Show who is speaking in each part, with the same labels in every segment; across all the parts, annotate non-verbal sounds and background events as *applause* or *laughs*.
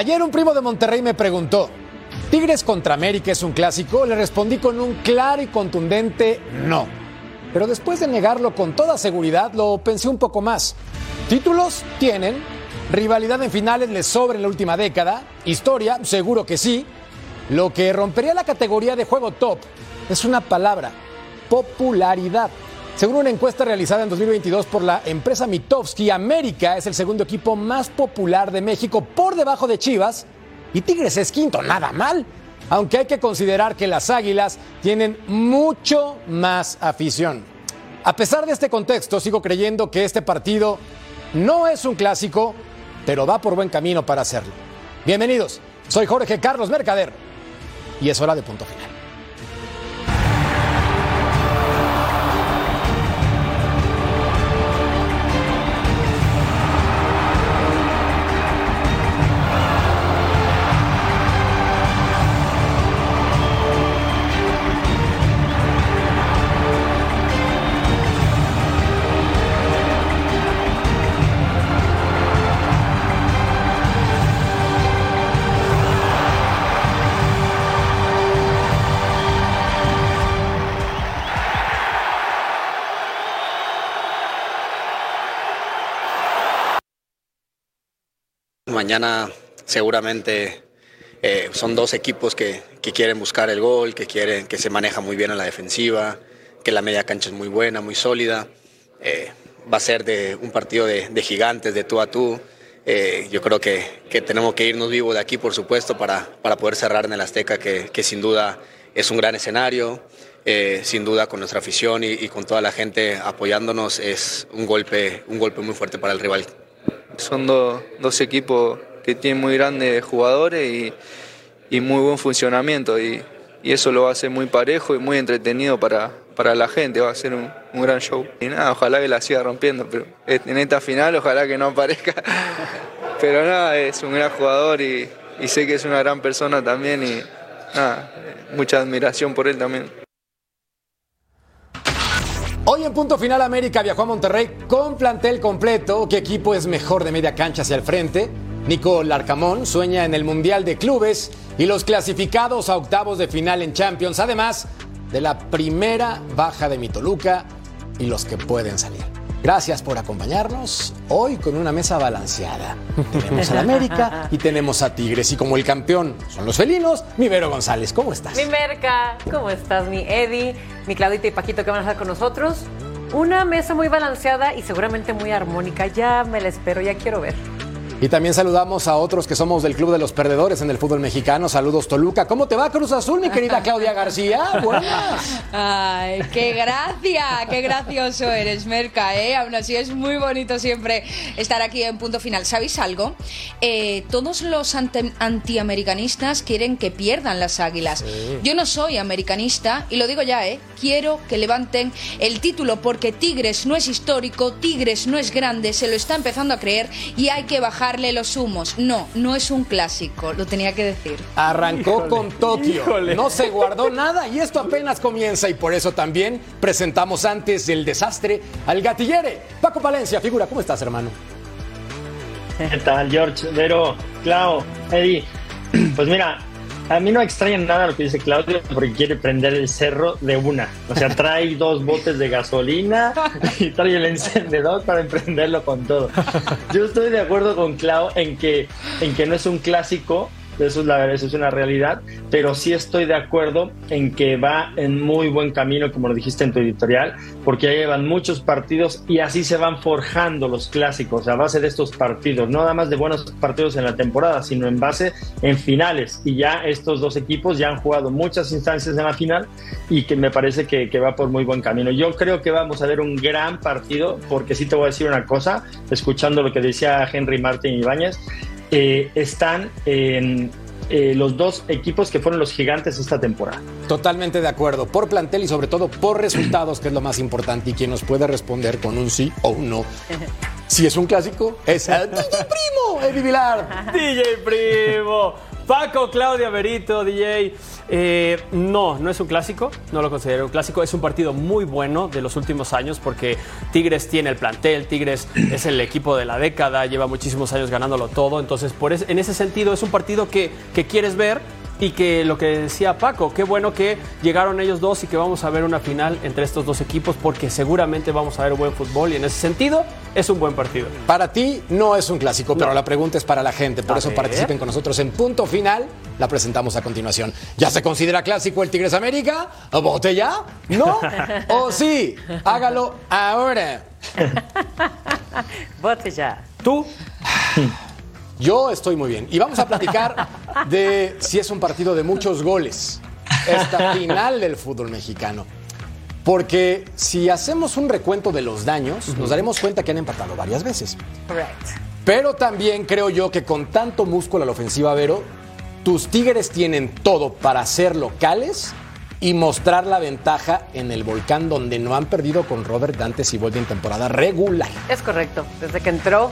Speaker 1: Ayer un primo de Monterrey me preguntó, ¿Tigres contra América es un clásico? Le respondí con un claro y contundente no. Pero después de negarlo con toda seguridad, lo pensé un poco más. Títulos tienen, rivalidad en finales les sobra en la última década, historia, seguro que sí. Lo que rompería la categoría de juego top es una palabra, popularidad. Según una encuesta realizada en 2022 por la empresa Mitofsky, América es el segundo equipo más popular de México por debajo de Chivas y Tigres es quinto, nada mal. Aunque hay que considerar que las Águilas tienen mucho más afición. A pesar de este contexto, sigo creyendo que este partido no es un clásico, pero va por buen camino para hacerlo. Bienvenidos, soy Jorge Carlos Mercader y es hora de punto final.
Speaker 2: Mañana seguramente eh, son dos equipos que, que, quieren buscar el gol, que quieren que se maneja muy bien en la defensiva, que la media cancha es muy buena, muy sólida. Eh, va a ser de un partido de, gigantes, de tú a tú. Eh, yo creo que, que, tenemos que irnos vivos de aquí, por supuesto, para, para poder cerrar en el Azteca, que, que sin duda es un gran escenario. Sin duda con nuestra afición y, y, con toda la gente apoyándonos es un golpe, un golpe muy fuerte para el rival.
Speaker 3: Son do, dos equipos que tienen muy grandes jugadores y, y muy buen funcionamiento y, y, eso lo va a hacer muy parejo y muy entretenido para, para la gente, va a ser un, un, gran show. Y nada, ojalá que la siga rompiendo, pero en esta final ojalá que no aparezca. *laughs* Pero nada, es un gran jugador y, y sé que es una gran persona también y nada, mucha admiración por él también.
Speaker 1: Hoy en punto final América viajó a Monterrey con plantel completo. ¿Qué equipo es mejor de media cancha hacia el frente? Nico Larcamón sueña en el Mundial de Clubes y los clasificados a octavos de final en Champions, además de la primera baja de Mitoluca y los que pueden salir. Gracias por acompañarnos hoy con una mesa balanceada. Tenemos a América y tenemos a Tigres. Y como el campeón son los felinos, mi Vero González, ¿cómo estás?
Speaker 4: Mi Merca, ¿cómo estás? Mi Eddie, mi Claudita y Paquito que van a estar con nosotros. Una mesa muy balanceada y seguramente muy armónica. Ya me la espero, ya quiero ver.
Speaker 1: Y también saludamos a otros que somos del Club de los Perdedores en el fútbol mexicano. Saludos, Toluca. ¿Cómo te va, Cruz Azul, mi querida *laughs* Claudia García? Buenas.
Speaker 5: Ay, qué gracia, qué gracioso eres, Merca, ¿eh? Aún así es muy bonito siempre estar aquí en punto final. ¿Sabéis algo? Eh, todos los antiamericanistas quieren que pierdan las águilas. Sí. Yo no soy americanista y lo digo ya, ¿eh? Quiero que levanten el título porque Tigres no es histórico, Tigres no es grande, se lo está empezando a creer y hay que bajar los humos. No, no es un clásico, lo tenía que decir.
Speaker 1: Arrancó híjole, con Tokio, híjole. no se guardó nada y esto apenas comienza y por eso también presentamos antes del desastre al gatillere. Paco Palencia, figura, ¿cómo estás, hermano?
Speaker 6: ¿Qué tal, George, Vero, Clau, Eddie? *clears throat* Pues mira, a mí no extraña nada lo que dice Claudio porque quiere prender el cerro de una. O sea, trae *laughs* dos botes de gasolina y trae el encendedor para emprenderlo con todo. Yo estoy de acuerdo con Clau en que, en que no es un clásico, eso es, la, eso es una realidad, pero sí estoy de acuerdo en que va en muy buen camino, como lo dijiste en tu editorial, porque ya llevan muchos partidos y así se van forjando los clásicos a base de estos partidos, no nada más de buenos partidos en la temporada, sino en base en finales. Y ya estos dos equipos ya han jugado muchas instancias en la final y que me parece que, que va por muy buen camino. Yo creo que vamos a ver un gran partido, porque sí te voy a decir una cosa, escuchando lo que decía Henry Martín Ibáñez, eh, están en eh, los dos equipos que fueron los gigantes esta temporada.
Speaker 1: Totalmente de acuerdo, por plantel y sobre todo por resultados, que es lo más importante, y quien nos puede responder con un sí o un no. *laughs* Si es un clásico, es el *laughs* DJ Primo, Eddie Vilar.
Speaker 7: DJ Primo. Paco, Claudia, Berito, DJ. Eh, no, no es un clásico, no lo considero un clásico. Es un partido muy bueno de los últimos años porque Tigres tiene el plantel, Tigres es el equipo de la década, lleva muchísimos años ganándolo todo. Entonces, por en ese sentido, es un partido que, que quieres ver y que lo que decía Paco, qué bueno que llegaron ellos dos y que vamos a ver una final entre estos dos equipos porque seguramente vamos a ver buen fútbol y en ese sentido es un buen partido.
Speaker 1: Para ti no es un clásico, pero la pregunta es para la gente, por eso participen con nosotros en punto final, la presentamos a continuación. ¿Ya se considera clásico el Tigres América? ¿Vote ya? ¿No? *laughs* ¿O sí? Hágalo ahora. *laughs*
Speaker 4: Vote ya.
Speaker 7: ¿Tú? *laughs*
Speaker 1: Yo estoy muy bien. Y vamos a platicar de si es un partido de muchos goles, esta *laughs* final del fútbol mexicano. Porque si hacemos un recuento de los daños, nos daremos cuenta que han empatado varias veces.
Speaker 4: Correct.
Speaker 1: Pero también creo yo que con tanto músculo a la ofensiva, Vero, tus Tigres tienen todo para ser locales y mostrar la ventaja en el volcán donde no han perdido con Robert Dante y vuelve en temporada regular.
Speaker 4: Es correcto. Desde que entró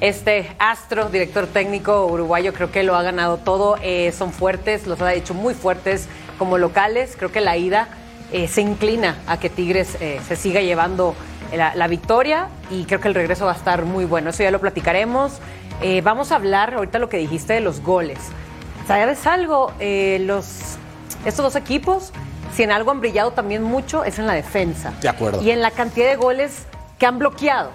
Speaker 4: este astro, director técnico uruguayo, creo que lo ha ganado todo. Eh, son fuertes, los ha hecho muy fuertes como locales. Creo que la ida eh, se inclina a que Tigres eh, se siga llevando la, la victoria y creo que el regreso va a estar muy bueno. Eso ya lo platicaremos. Vamos a hablar ahorita lo que dijiste de los goles. ¿Sabes algo? Los, estos dos equipos, si en algo han brillado también mucho, es en la defensa.
Speaker 1: De acuerdo.
Speaker 4: Y en la cantidad de goles que han bloqueado.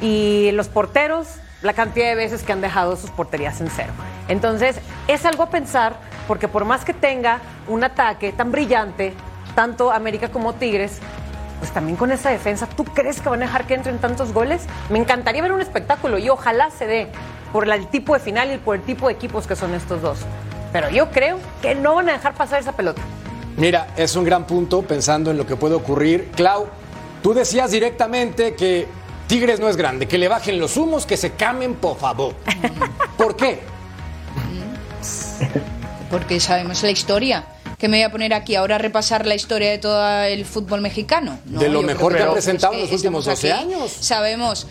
Speaker 4: Y los porteros, la cantidad de veces que han dejado sus porterías en cero. Entonces, es algo a pensar, porque por más que tenga un ataque tan brillante, tanto América como Tigres, pues también con esa defensa, ¿tú crees que van a dejar que entren tantos goles? Me encantaría ver un espectáculo y ojalá se dé por el tipo de final y por el tipo de equipos que son estos dos. Pero yo creo que no van a dejar pasar esa pelota.
Speaker 1: Mira, es un gran punto pensando en lo que puede ocurrir. Clau, tú decías directamente que Tigres no es grande, que le bajen los humos, que se camen, por favor. *laughs* ¿Por qué?
Speaker 5: Porque sabemos la historia. Que me voy a poner aquí ahora a repasar la historia de todo el fútbol mexicano. No,
Speaker 1: De lo mejor que
Speaker 5: es
Speaker 1: presentado en los últimos
Speaker 5: estamos
Speaker 1: 12
Speaker 5: aquí,
Speaker 1: años.
Speaker 5: Sabemos.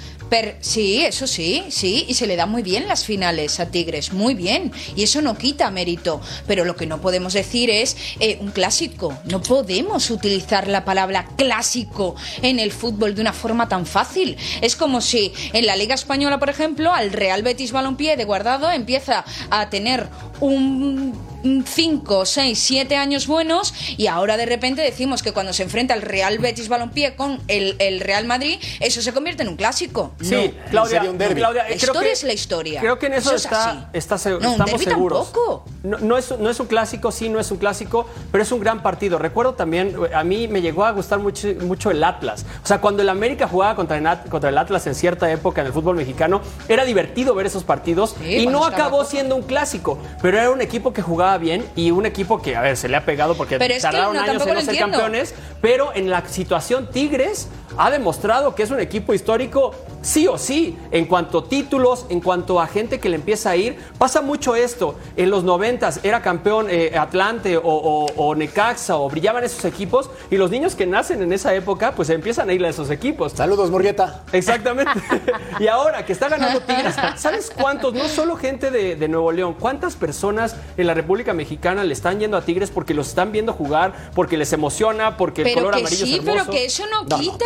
Speaker 5: sí, eso sí, sí, y se le dan muy bien las finales a Tigres, muy bien, y eso no quita mérito, pero lo que no podemos decir es eh, un clásico, no podemos utilizar la palabra clásico en el fútbol de una forma tan fácil, es como si en la Liga Española, por ejemplo, al Real Betis Balompié de Guardado empieza a tener un 5, 6, 7 años buenos y ahora de repente decimos que cuando se enfrenta el Real Betis Balompié con el, el Real Madrid, eso se convierte en un clásico.
Speaker 7: Sí,
Speaker 5: No.
Speaker 7: Claudia,
Speaker 1: sería un derbi.
Speaker 7: Claudia,
Speaker 5: La
Speaker 7: creo
Speaker 5: historia
Speaker 7: que-
Speaker 5: es la historia.
Speaker 7: Creo que en eso,
Speaker 5: Eso es
Speaker 7: está,
Speaker 5: así.
Speaker 7: está se-
Speaker 5: No, un
Speaker 7: estamos
Speaker 5: derbi
Speaker 7: seguros.
Speaker 5: tampoco.
Speaker 7: No, no es, no es un clásico, sí, no es un clásico, pero es un gran partido. Recuerdo también, a mí me llegó a gustar mucho, mucho el Atlas. O sea, cuando el América jugaba contra el, contra el Atlas en cierta época en el fútbol mexicano, era divertido ver esos partidos
Speaker 5: Sí,
Speaker 7: y no acabó siendo un clásico, pero era un equipo que jugaba bien y un equipo que, a ver, se le ha pegado porque
Speaker 5: Pero es que
Speaker 7: tardaron
Speaker 5: no,
Speaker 7: años en no ser
Speaker 5: entiendo.
Speaker 7: campeones, pero en la situación Tigres ha demostrado que es un equipo histórico sí o sí, en cuanto a títulos, en cuanto a gente que le empieza a ir. Pasa mucho esto, en los noventas era campeón eh, Atlante o, o- o Necaxa o brillaban esos equipos y los niños que nacen en esa época pues empiezan a ir a esos equipos.
Speaker 1: Saludos, Murgueta.
Speaker 7: Exactamente. *laughs* y ahora que está ganando Tigres, ¿sabes cuántos? No solo gente de, de Nuevo León, ¿cuántas personas en la República Mexicana le están yendo a Tigres porque los están viendo jugar, porque les emociona, porque el
Speaker 5: Pero
Speaker 7: color
Speaker 5: que
Speaker 7: amarillo
Speaker 5: sí,
Speaker 7: es hermoso?
Speaker 5: pero que eso no, quita.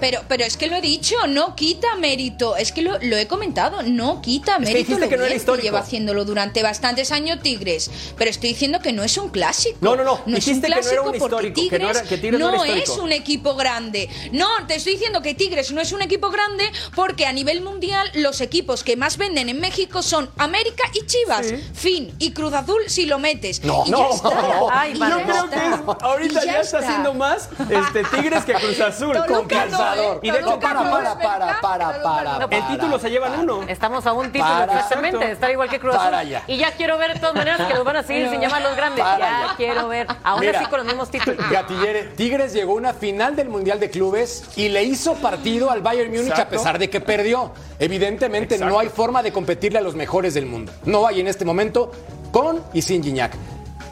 Speaker 5: Pero, pero es que lo he dicho, no quita mérito. Es que lo, lo he comentado, no quita
Speaker 7: que
Speaker 5: mérito
Speaker 7: dijiste
Speaker 5: lo
Speaker 7: que no era
Speaker 5: lleva haciéndolo durante bastantes años Tigres. Pero estoy diciendo que no es un clásico.
Speaker 7: No, no, no,
Speaker 5: No es un
Speaker 7: que no
Speaker 5: clásico porque
Speaker 7: que no
Speaker 5: Tigres
Speaker 7: era- que Tigres no
Speaker 5: es un equipo grande. No, te estoy diciendo que Tigres no es un equipo grande porque a nivel mundial los equipos que más venden en México son América y Chivas. Fin. Y Cruz Azul si lo metes.
Speaker 1: No,
Speaker 5: y
Speaker 1: no,
Speaker 5: ya está.
Speaker 4: Ay,
Speaker 5: Y
Speaker 4: madre.
Speaker 5: ya
Speaker 7: Yo creo
Speaker 5: está.
Speaker 7: que es- ahorita
Speaker 5: Y
Speaker 7: ya, está haciendo más este, Tigres que Cruz *laughs* Azul. Con. Calzador. Y de hecho,
Speaker 1: para, para, para, para, para,
Speaker 7: el título se llevan uno.
Speaker 4: Estamos a un título exactamente estar igual que Cruz Azul. Y ya quiero ver de todas maneras que los van a seguir sin llamar los grandes. Ya, quiero ver. Aún así con los mismos títulos. *laughs*
Speaker 1: Gatillere, Tigres llegó a una final del Mundial de Clubes y le hizo partido al Bayern Múnich a pesar de que perdió. Evidentemente no hay forma de competirle a los mejores del mundo. No hay en este momento con y sin Gignac.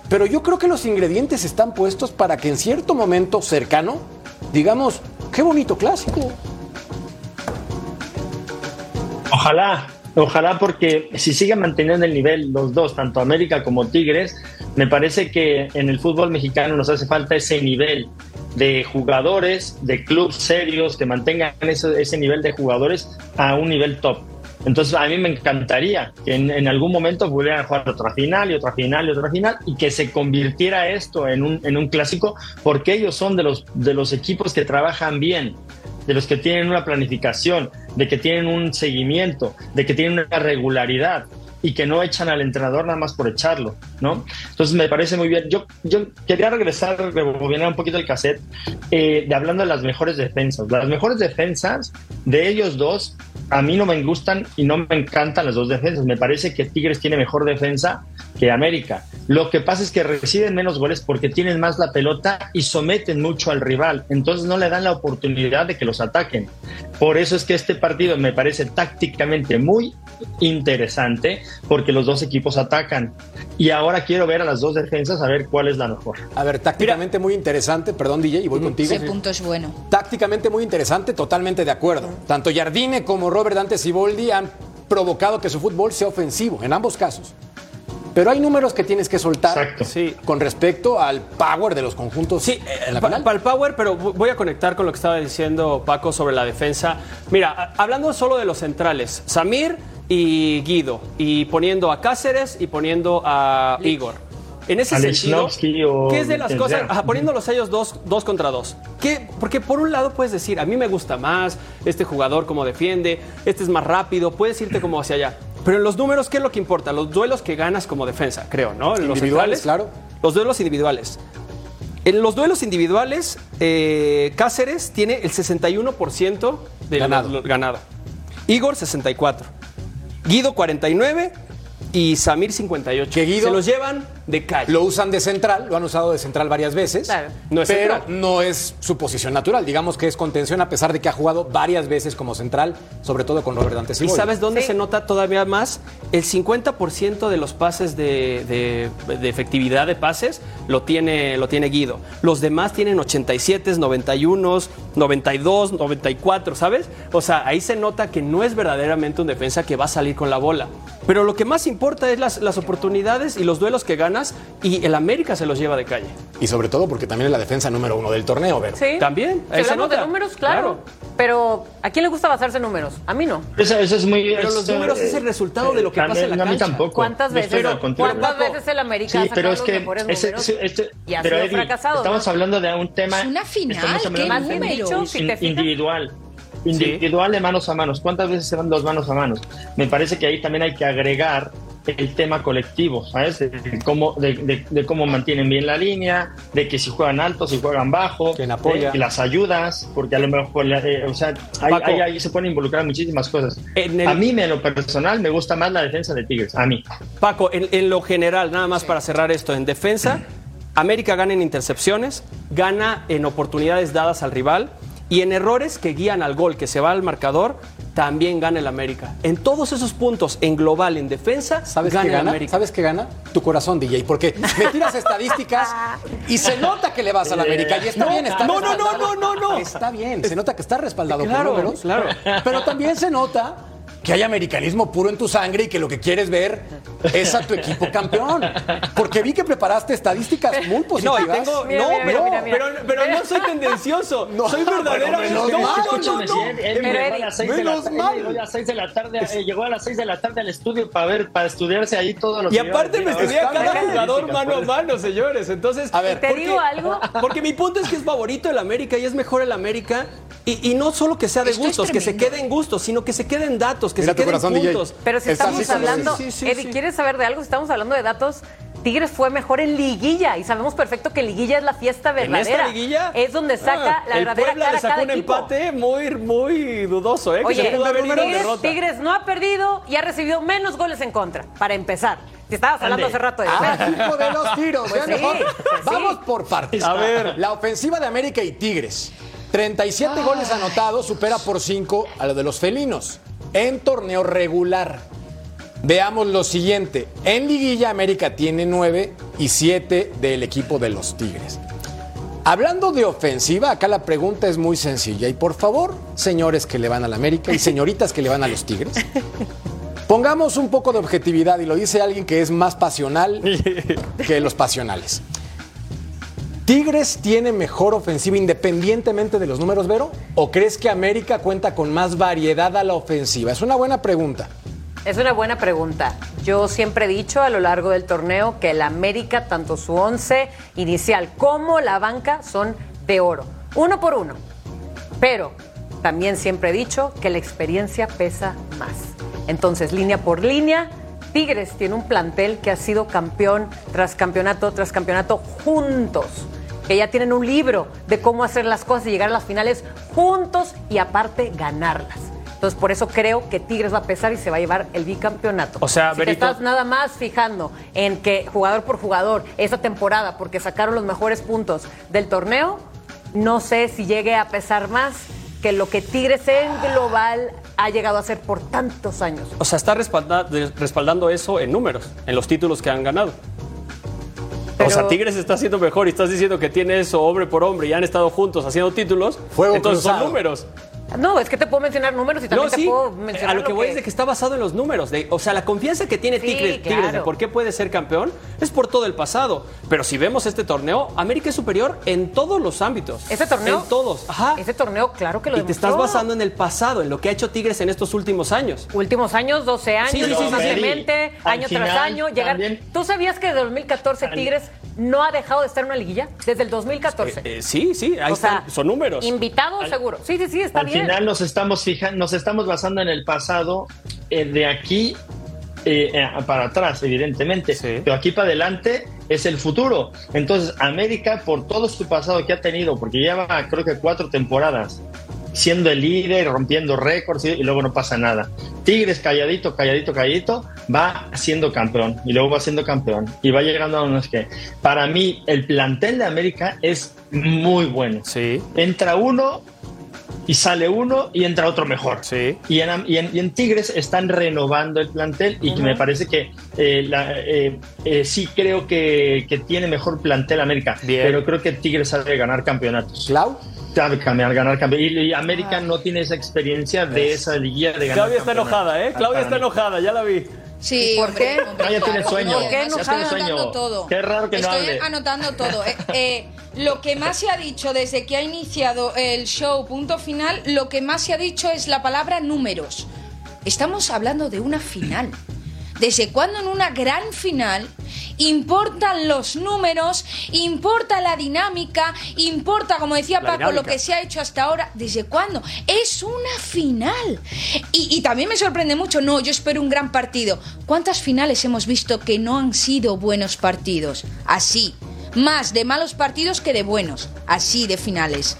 Speaker 1: Pero yo creo que los ingredientes están puestos para que en cierto momento cercano digamos, qué bonito clásico.
Speaker 6: Ojalá, Ojalá porque si siguen manteniendo el nivel los dos, tanto América como Tigres, me parece que en el fútbol mexicano nos hace falta ese nivel de jugadores, de clubes serios, que mantengan ese, ese nivel de jugadores a un nivel top. Entonces a mí me encantaría que en, en, algún momento pudieran jugar otra final y otra final y otra final y que se convirtiera esto en un, en un clásico porque ellos son de los, de los equipos que trabajan bien, de los que tienen una planificación, de que tienen un seguimiento, de que tienen una regularidad y que no echan al entrenador nada más por echarlo, ¿no? Entonces me parece muy bien. Yo, yo quería regresar, rebobinar un poquito el cassette, eh, de hablando de las mejores defensas. Las mejores defensas de ellos dos, a mí no me gustan y no me encantan las dos defensas. Me parece que Tigres tiene mejor defensa que América. Lo que pasa es que reciben menos goles porque tienen más la pelota y someten mucho al rival. Entonces no le dan la oportunidad de que los ataquen. Por eso es que este partido me parece tácticamente muy interesante porque los dos equipos atacan. Y ahora quiero ver a las dos defensas a ver cuál es la mejor.
Speaker 1: A ver, tácticamente muy interesante, perdón DJ, y voy contigo.
Speaker 5: Ese punto es bueno.
Speaker 1: Tácticamente muy interesante, totalmente de acuerdo. Tanto Jardine como Robert Dante Siboldi han provocado que su fútbol sea ofensivo, en ambos casos. Pero hay números que tienes que soltar sí. con respecto al power de los conjuntos.
Speaker 7: Sí, para pa el power, pero voy a conectar con lo que estaba diciendo Paco sobre la defensa. Mira, hablando solo de los centrales, Samir y Guido, y poniendo a Cáceres y poniendo a Igor. En ese sentido, ¿qué es de las cosas? Ajá, poniéndolos ellos dos, dos contra dos. ¿Qué? Porque por un lado puedes decir, a mí me gusta más este jugador como defiende, este es más rápido, puedes irte como hacia allá. Pero en los números, ¿qué es lo que importa? Los duelos que ganas como defensa, creo, ¿no?
Speaker 1: Los individuales, claro.
Speaker 7: Los duelos individuales. En los duelos individuales, eh, Cáceres tiene el 61% de ganado. ganado. Igor, 64. Guido, 49 y Samir 58.
Speaker 1: Que Guido
Speaker 7: se los llevan de calle.
Speaker 1: Lo usan de central, lo han usado de central varias veces.
Speaker 4: Claro.
Speaker 1: No es pero central. no es su posición natural. Digamos que es contención a pesar de que ha jugado varias veces como central, sobre todo con Robert Dante
Speaker 7: ¿Y sabes dónde sí. se nota todavía más? El 50% de los pases de, de, de, efectividad de pases lo tiene, lo tiene Guido. Los demás tienen 87, 91, 92, 94, ¿sabes? O sea, ahí se nota que no es verdaderamente un defensa que va a salir con la bola. Pero lo que más importa es las, las oportunidades y los duelos que y el América se los lleva de calle.
Speaker 1: Y sobre todo porque también es la defensa número uno del torneo, ¿verdad?
Speaker 4: Sí.
Speaker 7: También.
Speaker 4: Si hablamos de números, claro, claro, Pero ¿a quién le gusta basarse en números? A mí no.
Speaker 6: Eso, eso es muy.
Speaker 7: Pero los números es el resultado de lo que
Speaker 6: también,
Speaker 7: pasa en la
Speaker 6: no,
Speaker 7: cancha.
Speaker 6: A mí tampoco.
Speaker 4: ¿Cuántas veces, pero, ¿cuántas veces el América
Speaker 6: sí,
Speaker 4: ha sacado
Speaker 6: pero es
Speaker 4: los
Speaker 6: que
Speaker 4: mejores
Speaker 6: ese,
Speaker 4: números
Speaker 6: ese,
Speaker 4: y ha
Speaker 6: pero
Speaker 4: sido
Speaker 6: Eddie,
Speaker 4: fracasado?
Speaker 6: Estamos
Speaker 4: ¿no?
Speaker 6: hablando de un tema.
Speaker 5: Es una final. ¿Qué
Speaker 6: un
Speaker 5: número?
Speaker 6: tema
Speaker 4: Si te
Speaker 6: individual. Individual de manos a manos. ¿Cuántas veces se van dos manos a manos? Me parece que ahí también hay que agregar el tema colectivo, ¿sabes? De cómo, de, de, de, cómo mantienen bien la línea, de que si juegan alto, si juegan bajo, de las ayudas, porque a lo mejor, eh, o sea, ahí, ahí, ahí, se pueden involucrar muchísimas cosas.
Speaker 7: El...
Speaker 6: A mí, en lo personal, me gusta más la defensa de Tigres, a mí.
Speaker 7: Paco, en, en lo general, nada más para cerrar esto, en defensa, América gana en intercepciones, gana en oportunidades dadas al rival. Y en errores que guían al gol, que se va al marcador, también gana el América. En todos esos puntos, en global, en defensa,
Speaker 1: ¿sabes
Speaker 7: gana
Speaker 1: qué gana?
Speaker 7: el América.
Speaker 1: ¿Sabes qué gana? Tu corazón, DJ. Porque me tiras estadísticas y se nota que le vas al América. Y está
Speaker 7: no,
Speaker 1: bien, está
Speaker 7: no, no, no, no, no, no.
Speaker 1: Está bien, se nota que está respaldado
Speaker 7: claro,
Speaker 1: por números.
Speaker 7: Claro.
Speaker 1: Pero también se nota que hay americanismo puro en tu sangre y que lo que quieres ver es a tu equipo campeón. Porque vi que preparaste estadísticas muy positivas.
Speaker 7: No, tengo,
Speaker 4: Mira,
Speaker 7: no,
Speaker 4: mira,
Speaker 7: pero,
Speaker 4: mira, mira.
Speaker 7: pero, pero no soy tendencioso. *laughs*
Speaker 1: No,
Speaker 7: soy verdaderamente.
Speaker 1: menos
Speaker 7: No,
Speaker 1: mal,
Speaker 7: no,
Speaker 6: él,
Speaker 4: Pero,
Speaker 6: llegó a las 6 de la
Speaker 1: menos
Speaker 6: tarde,
Speaker 1: mal.
Speaker 6: llegó a las 6 de la tarde, eh, llegó a las 6 de la tarde al estudio para ver, para estudiarse ahí todo lo
Speaker 7: Y aparte me estudié a cada jugador mano a mano, señores. Entonces,
Speaker 1: A ver,
Speaker 4: ¿Te
Speaker 7: porque-
Speaker 4: digo algo?
Speaker 7: Porque mi punto es que es favorito el América y es mejor el América. Y, y no solo que sea de
Speaker 5: Esto
Speaker 7: gustos, que se quede en gustos, sino que se queden datos, que
Speaker 1: Mira
Speaker 7: se
Speaker 1: tu
Speaker 7: queden
Speaker 1: corazón, DJ.
Speaker 7: puntos.
Speaker 4: Pero si
Speaker 1: Está
Speaker 4: estamos hablando,
Speaker 7: Sí, sí,
Speaker 4: Eddie,
Speaker 7: sí.
Speaker 4: ¿quieres saber de algo? Si estamos hablando de datos, Tigres fue mejor en liguilla y sabemos perfecto que liguilla es la fiesta
Speaker 7: En
Speaker 4: verdadera.
Speaker 7: esta liguilla
Speaker 4: es donde saca
Speaker 7: ah,
Speaker 4: la
Speaker 7: el
Speaker 4: verdadera
Speaker 7: Puebla
Speaker 4: cara
Speaker 7: le sacó
Speaker 4: cada
Speaker 7: un
Speaker 4: equipo.
Speaker 7: empate muy, muy dudoso, ¿eh? que se
Speaker 4: Oye,
Speaker 7: pudo haber ido en
Speaker 4: Tigres. Tigres no ha perdido y ha recibido menos goles en contra, para empezar. Si estabas hablando
Speaker 6: Ande.
Speaker 4: hace rato de
Speaker 1: Ah,
Speaker 4: defensa.
Speaker 1: equipo de los tiros.
Speaker 4: Pues
Speaker 1: vean
Speaker 4: sí,
Speaker 1: mejor.
Speaker 4: pues sí.
Speaker 1: Vamos por partes.
Speaker 7: A ver.
Speaker 1: La ofensiva de América y Tigres. 37 goles anotados, supera por 5 a lo de los felinos. En torneo regular. Veamos lo siguiente. En liguilla América tiene 9 y 7 del equipo de los Tigres. Hablando de ofensiva, acá la pregunta es muy sencilla. Y por favor, señores que le van a la América y señoritas que le van a los Tigres, Pongamos un poco de objetividad y lo dice alguien que es más pasional *laughs* que los pasionales. ¿Tigres tiene mejor ofensiva independientemente de los números, Vero? ¿O crees que América cuenta con más variedad a la ofensiva? Es una buena pregunta.
Speaker 4: Es una buena pregunta. Yo siempre he dicho a lo largo del torneo que el América, tanto su once inicial como la banca, son de oro. Uno por uno. Pero también siempre he dicho que la experiencia pesa más. Entonces, línea por línea, Tigres tiene un plantel que ha sido campeón tras campeonato tras campeonato juntos. Que ya tienen un libro de cómo hacer las cosas y llegar a las finales juntos y aparte ganarlas. Entonces, por eso creo que Tigres va a pesar y se va a llevar el bicampeonato.
Speaker 7: O sea,
Speaker 4: si te estás nada más fijando en que jugador por jugador, esa temporada, porque sacaron los mejores puntos del torneo, no sé si llegue a pesar más que lo que Tigres en global ha llegado a hacer por tantos años.
Speaker 7: O sea, está respalda- respaldando eso en números, en los títulos que han ganado.
Speaker 4: Pero-
Speaker 7: O sea, Tigres está haciendo mejor y estás diciendo que tiene eso hombre por hombre y han estado juntos haciendo títulos.
Speaker 1: Fuego
Speaker 7: entonces son números.
Speaker 4: No, es que te puedo mencionar números y también
Speaker 7: No,
Speaker 4: te puedo mencionar
Speaker 7: A lo que voy es de que está basado en los números. de- o sea, la confianza que tiene
Speaker 4: Sí,
Speaker 7: Tigres, Tigres de por qué puede ser campeón es por todo el pasado. Pero si vemos este torneo, América es superior en todos los ámbitos.
Speaker 4: ¿Ese torneo?
Speaker 7: En todos. Ajá.
Speaker 4: Ese torneo, claro que lo
Speaker 7: y te estás basando en el pasado, en lo que ha hecho Tigres en estos últimos años.
Speaker 4: Últimos años, 12 años,
Speaker 7: Sí, sí, sí, sí, sí.
Speaker 4: constantemente,
Speaker 6: Al
Speaker 4: año tras año, llegar. ¿Tú sabías que desde 2014 Tigres no ha dejado de estar en una liguilla? Desde el 2014.
Speaker 7: Eh, sí, sí, ahí
Speaker 4: O sea,
Speaker 7: están, son números.
Speaker 4: Invitado seguro. Sí, sí, sí, está
Speaker 6: Al
Speaker 4: bien.
Speaker 6: final nos estamos fijando, nos estamos basando en el pasado, eh, de aquí eh, eh, para atrás, evidentemente,
Speaker 7: Sí.
Speaker 6: pero aquí para adelante es el futuro. Entonces, América, por todo su pasado que ha tenido, porque lleva creo que cuatro temporadas siendo el líder, rompiendo récords y, y luego no pasa nada. Tigres calladito, calladito, calladito, va siendo campeón y luego va siendo campeón y va llegando a unos que, para mí, el plantel de América es muy bueno.
Speaker 7: Sí,
Speaker 6: Entra uno y sale uno y entra otro mejor.
Speaker 7: sí.
Speaker 6: Y en, y en- y en Tigres están renovando el plantel y que me parece que eh, la- eh, eh, sí creo que, que tiene mejor plantel América,
Speaker 7: Bien.
Speaker 6: pero creo que Tigres sabe ganar campeonatos.
Speaker 1: Clau,
Speaker 6: Sabe ganar, ganar campeonatos. Y, y América no tiene esa experiencia de esa liguilla de ganar
Speaker 7: Claudia está enojada, ¿eh? Claudia está enojada, ya la vi.
Speaker 5: Sí,
Speaker 4: ¿Y por
Speaker 5: hombre,
Speaker 4: qué?
Speaker 5: hombre,
Speaker 6: Ah, ya tiene sueño.
Speaker 5: ¿Por qué?
Speaker 4: Ya
Speaker 5: Estoy
Speaker 6: tiene
Speaker 5: anotando
Speaker 6: sueño.
Speaker 5: todo.
Speaker 6: Qué raro que no
Speaker 5: Estoy
Speaker 6: hable.
Speaker 5: anotando todo. Eh, eh, lo que más se ha dicho desde que ha iniciado el show punto final, lo que más se ha dicho es la palabra números. Estamos hablando de una final. ¿Desde cuándo en una gran final importan los números, importa la dinámica, importa, como decía
Speaker 7: La
Speaker 5: Paco, lo que se ha hecho hasta ahora? ¿Desde cuándo? Es una final. Y, y también me sorprende mucho, no, yo espero un gran partido. ¿Cuántas finales hemos visto que no han sido buenos partidos? Así. Más de malos partidos que de buenos. Así de finales.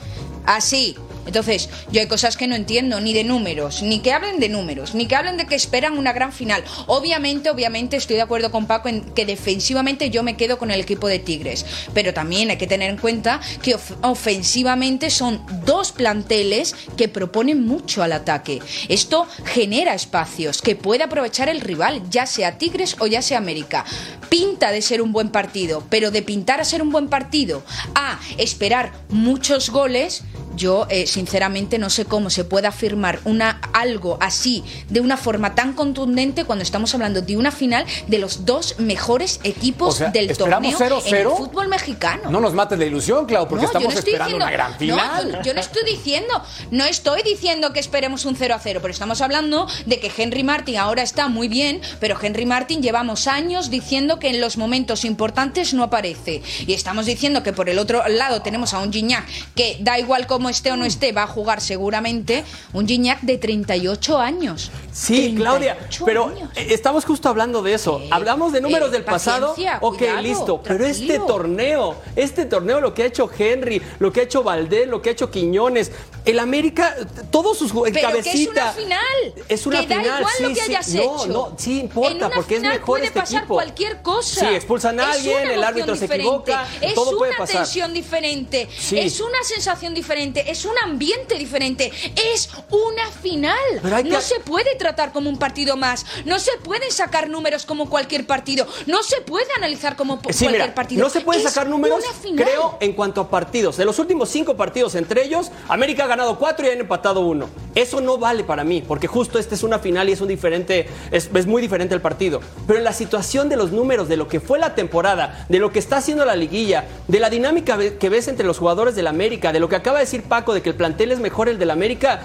Speaker 5: Así. Entonces, yo hay cosas que no entiendo, ni de números, ni que hablen de números, ni que hablen de que esperan una gran final. Obviamente, obviamente estoy de acuerdo con Paco en que defensivamente yo me quedo con el equipo de Tigres, pero también hay que tener en cuenta que of- ofensivamente son dos planteles que proponen mucho al ataque. Esto genera espacios que puede aprovechar el rival, ya sea Tigres o ya sea América. Pinta de ser un buen partido, pero de pintar a ser un buen partido a esperar muchos goles, yo eh, sinceramente no sé cómo se puede afirmar una, algo así de una forma tan contundente cuando estamos hablando de una final de los dos mejores equipos
Speaker 1: O sea,
Speaker 5: del
Speaker 1: ¿esperamos
Speaker 5: torneo en el
Speaker 1: 0-0?
Speaker 5: fútbol mexicano.
Speaker 1: no nos mates la ilusión, Clau, porque
Speaker 5: No,
Speaker 1: estamos
Speaker 5: no
Speaker 1: esperando
Speaker 5: diciendo-
Speaker 1: una gran
Speaker 5: no,
Speaker 1: final.
Speaker 5: yo, yo no estoy diciendo, no estoy diciendo que esperemos un 0 a 0, pero estamos hablando de que Henry Martin ahora está muy bien, pero Henry Martin llevamos años diciendo que en los momentos importantes no aparece. Y estamos diciendo que por el otro lado tenemos a un Gignac que da igual cómo esté o no esté, va a jugar seguramente, un Gignac de 38 años.
Speaker 7: Sí, Claudia,
Speaker 5: 38
Speaker 7: pero
Speaker 5: años.
Speaker 7: eh, estamos justo hablando de eso.
Speaker 5: Eh,
Speaker 7: Hablamos de números
Speaker 5: eh,
Speaker 7: del pasado. ok,
Speaker 5: cuidado,
Speaker 7: listo. Pero este
Speaker 5: tranquilo.
Speaker 7: torneo, este torneo, lo que ha hecho Henry, lo que ha hecho Valdés, lo que ha hecho Quiñones, el América, todos sus ju-
Speaker 5: Pero que es
Speaker 7: cabecita.
Speaker 5: una final.
Speaker 7: Es una
Speaker 5: que da
Speaker 7: final,
Speaker 5: igual
Speaker 7: sí,
Speaker 5: lo que
Speaker 7: sí.
Speaker 5: hayas
Speaker 7: no,
Speaker 5: hecho.
Speaker 7: No, sí
Speaker 5: En
Speaker 7: importa,
Speaker 5: una
Speaker 7: porque es mejor
Speaker 5: puede
Speaker 7: este
Speaker 5: pasar
Speaker 7: equipo.
Speaker 5: cualquier cosa.
Speaker 7: Sí, expulsan a alguien, el árbitro se
Speaker 5: diferente,
Speaker 7: equivoca,
Speaker 5: es
Speaker 7: todo puede
Speaker 5: una
Speaker 7: pasar.
Speaker 5: tensión diferente,
Speaker 7: Sí.
Speaker 5: es una sensación diferente, es un ambiente diferente, es una final. No se puede tratar como un partido más, no se pueden sacar números como cualquier partido, no se puede analizar como
Speaker 7: Sí,
Speaker 5: cualquier
Speaker 7: mira,
Speaker 5: partido.
Speaker 7: no se pueden sacar números, creo, en cuanto a partidos. De los últimos cinco partidos entre ellos, América ha ganado cuatro y han empatado uno. Eso no vale para mí, porque justo esta es una final y es un diferente, es, es, muy diferente el partido. Pero en la situación de los números, de lo que fue la temporada, de lo que está haciendo la liguilla, de la dinámica que ves entre los jugadores del América, de lo que acaba de decir Paco, de que el plantel es mejor el del América,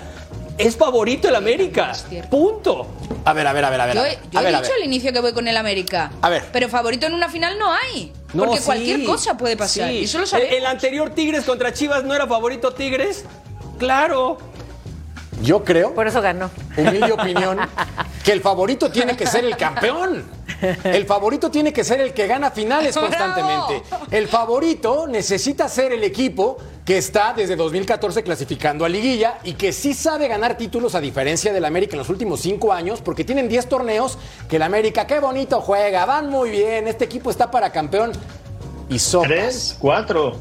Speaker 7: es favorito el América. Punto.
Speaker 1: A ver, a ver, a ver, a ver.
Speaker 5: Yo,
Speaker 1: a
Speaker 5: he dicho al inicio que voy con el América.
Speaker 1: A ver.
Speaker 5: Pero favorito en una final no hay.
Speaker 7: No,
Speaker 5: porque
Speaker 7: sí.
Speaker 5: cualquier cosa puede pasar.
Speaker 7: Sí.
Speaker 5: Y eso lo
Speaker 7: el,
Speaker 5: sabemos.
Speaker 7: el anterior Tigres contra Chivas no era favorito Tigres. Claro.
Speaker 1: Yo creo,
Speaker 4: Por eso ganó.
Speaker 1: humilde opinión, que el favorito tiene que ser el campeón. El favorito tiene que ser el que gana finales *laughs* constantemente. El favorito necesita ser el equipo que está desde 2014 clasificando a liguilla y que sí sabe ganar títulos a diferencia del América en los últimos cinco años, porque tienen 10 torneos que el América, qué bonito juega, van muy bien, este equipo está para campeón. Y sopas.
Speaker 6: Tres, cuatro.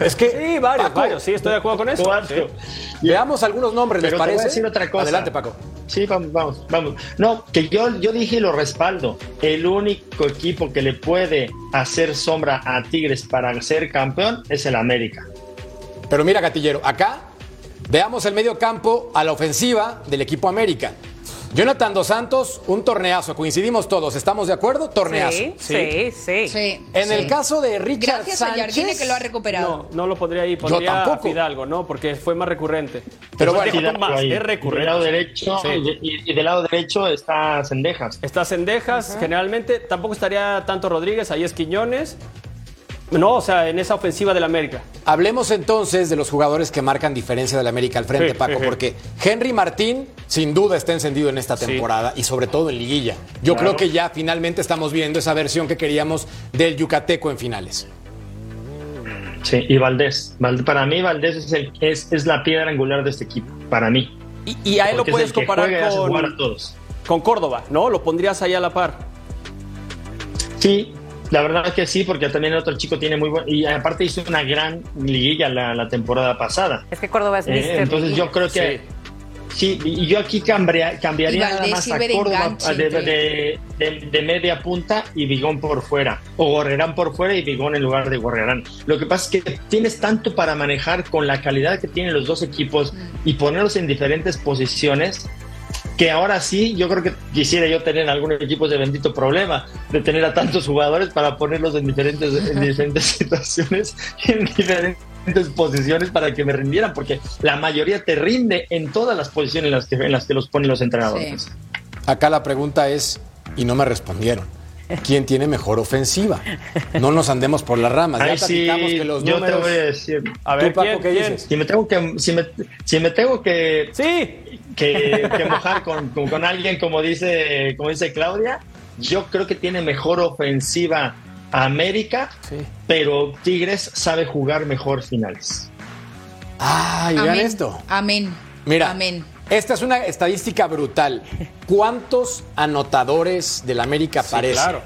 Speaker 1: Es que,
Speaker 7: Sí, varios,
Speaker 1: Paco,
Speaker 7: varios. Sí, estoy de acuerdo con eso.
Speaker 6: Cuatro.
Speaker 7: Sí.
Speaker 1: Veamos algunos nombres, ¿les
Speaker 6: Pero te
Speaker 1: parece?
Speaker 6: voy a decir otra cosa.
Speaker 1: Adelante, Paco.
Speaker 6: Sí, vamos, vamos, vamos. No, que yo, yo dije y lo respaldo. El único equipo que le puede hacer sombra a Tigres para ser campeón es el América.
Speaker 1: Pero mira, Gatillero, acá veamos el medio campo a la ofensiva del equipo América. Jonathan Dos Santos, un torneazo, coincidimos todos, ¿estamos de acuerdo? Torneazo.
Speaker 4: Sí, sí, sí.
Speaker 5: Sí,
Speaker 1: En
Speaker 5: sí.
Speaker 1: el caso de Richard
Speaker 5: Gracias a Jardine que lo ha recuperado.
Speaker 7: No, no lo pondría ahí. Pondría a
Speaker 1: tampoco.
Speaker 7: Fidalgo, ¿no? Porque fue más recurrente.
Speaker 1: Pero bueno,
Speaker 6: Fidalgo
Speaker 7: más,
Speaker 6: ahí.
Speaker 7: es
Speaker 6: Del
Speaker 7: recurrente.
Speaker 6: lado derecho
Speaker 7: Sí.
Speaker 6: y, de- y- y del lado derecho está Cendejas.
Speaker 7: Está Cendejas, generalmente tampoco estaría tanto Rodríguez, ahí es Quiñones. No, o sea, en esa ofensiva del América.
Speaker 1: Hablemos entonces de los jugadores que marcan diferencia del América al frente,
Speaker 7: Sí,
Speaker 1: Paco,
Speaker 7: sí, sí.
Speaker 1: porque Henry Martín sin duda está encendido en esta
Speaker 7: Sí.
Speaker 1: temporada y sobre todo en liguilla. Yo
Speaker 6: Claro.
Speaker 1: creo que ya finalmente estamos viendo esa versión que queríamos del Yucateco en finales.
Speaker 6: Sí, y Valdés. Val- Para mí, Valdés es, el, es, es la piedra angular de este equipo. Para mí.
Speaker 7: Y, y a él lo
Speaker 6: Porque
Speaker 7: puedes comparar
Speaker 6: a
Speaker 7: con,
Speaker 6: todos.
Speaker 7: con Córdoba, ¿no? Lo pondrías ahí a la par.
Speaker 6: Sí, la verdad es que sí, porque también el otro chico tiene muy buen. Y aparte hizo una gran liguilla la, la temporada pasada.
Speaker 4: Es que Córdoba es
Speaker 6: Eh, entonces yo creo que. Sí, y yo aquí cambia- cambiaría nada más a Córdoba de, de- de- de media punta y Bigón por fuera. O Gorrerán por fuera y Bigón en lugar de Gorrerán. Lo que pasa es que tienes tanto para manejar con la calidad que tienen los dos equipos y ponerlos en diferentes posiciones que ahora sí, yo creo que quisiera yo tener algunos equipos de bendito problema, de tener a tantos jugadores para ponerlos en diferentes, en *laughs* diferentes situaciones, en diferentes posiciones para que me rindieran, porque la mayoría te rinde en todas las posiciones en las que, en las que los ponen los entrenadores.
Speaker 5: Sí.
Speaker 1: Acá la pregunta es, y no me respondieron, ¿quién tiene mejor ofensiva? No nos andemos por las ramas. Ya
Speaker 6: sí,
Speaker 1: platicamos que los
Speaker 6: yo
Speaker 1: números...
Speaker 6: te voy a decir,
Speaker 7: A
Speaker 1: ¿Tú,
Speaker 7: ver,
Speaker 1: Paco,
Speaker 7: ¿quién,
Speaker 1: qué
Speaker 7: quién?
Speaker 1: dices?
Speaker 6: si me tengo que, si me, si me tengo que,
Speaker 7: Sí,
Speaker 6: que, que mojar con, con- con alguien como dice, como dice Claudia, yo creo que tiene mejor ofensiva América,
Speaker 1: Sí.
Speaker 6: pero Tigres sabe jugar mejor finales.
Speaker 1: Ay, vean
Speaker 5: Amén.
Speaker 1: esto.
Speaker 5: Amén.
Speaker 1: Mira,
Speaker 5: Amén.
Speaker 1: Esta es una estadística brutal. ¿Cuántos anotadores del América aparecen?
Speaker 7: claro.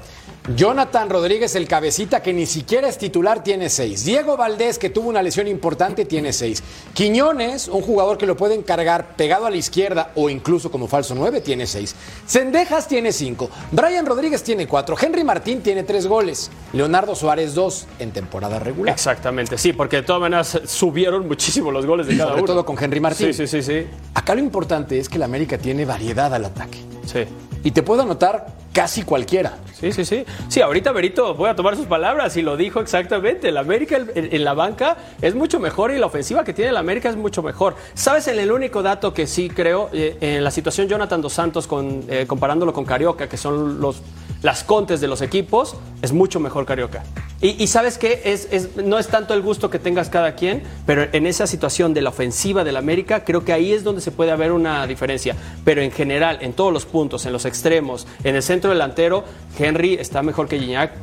Speaker 1: Jonathan Rodríguez, el cabecita, que ni siquiera es titular, tiene seis. Diego Valdés, que tuvo una lesión importante, tiene seis. Quiñones, un jugador que lo pueden cargar pegado a la izquierda o incluso como falso nueve, tiene seis. Cendejas tiene cinco. Brian Rodríguez tiene cuatro. Henry Martín tiene tres goles. Leonardo Suárez dos en temporada regular.
Speaker 7: exactamente, sí, porque de todas maneras subieron muchísimo los goles de cada
Speaker 1: Sobre
Speaker 7: uno.
Speaker 1: todo con Henry Martín.
Speaker 7: Sí, sí, sí, sí.
Speaker 1: Acá lo importante es que el América tiene variedad al ataque.
Speaker 7: Sí.
Speaker 1: Y te puedo anotar casi cualquiera.
Speaker 7: Sí, sí, sí. Sí, ahorita Berito voy a tomar sus palabras y lo dijo exactamente. El América en, la banca es mucho mejor y la ofensiva que tiene el América es mucho mejor. ¿Sabes en el único dato que sí creo? Eh, en la situación Jonathan Dos Santos eh, comparándolo con Carioca, que son los, las contes de los equipos, es mucho mejor Carioca. Y, y sabes qué? Es, es- no es tanto el gusto que tengas cada quien, pero en esa situación de la ofensiva del América, creo que ahí es donde se puede haber una diferencia. Pero en general, en todos los puntos, en los extremos, en el centro delantero, Henry está mejor que Gignac.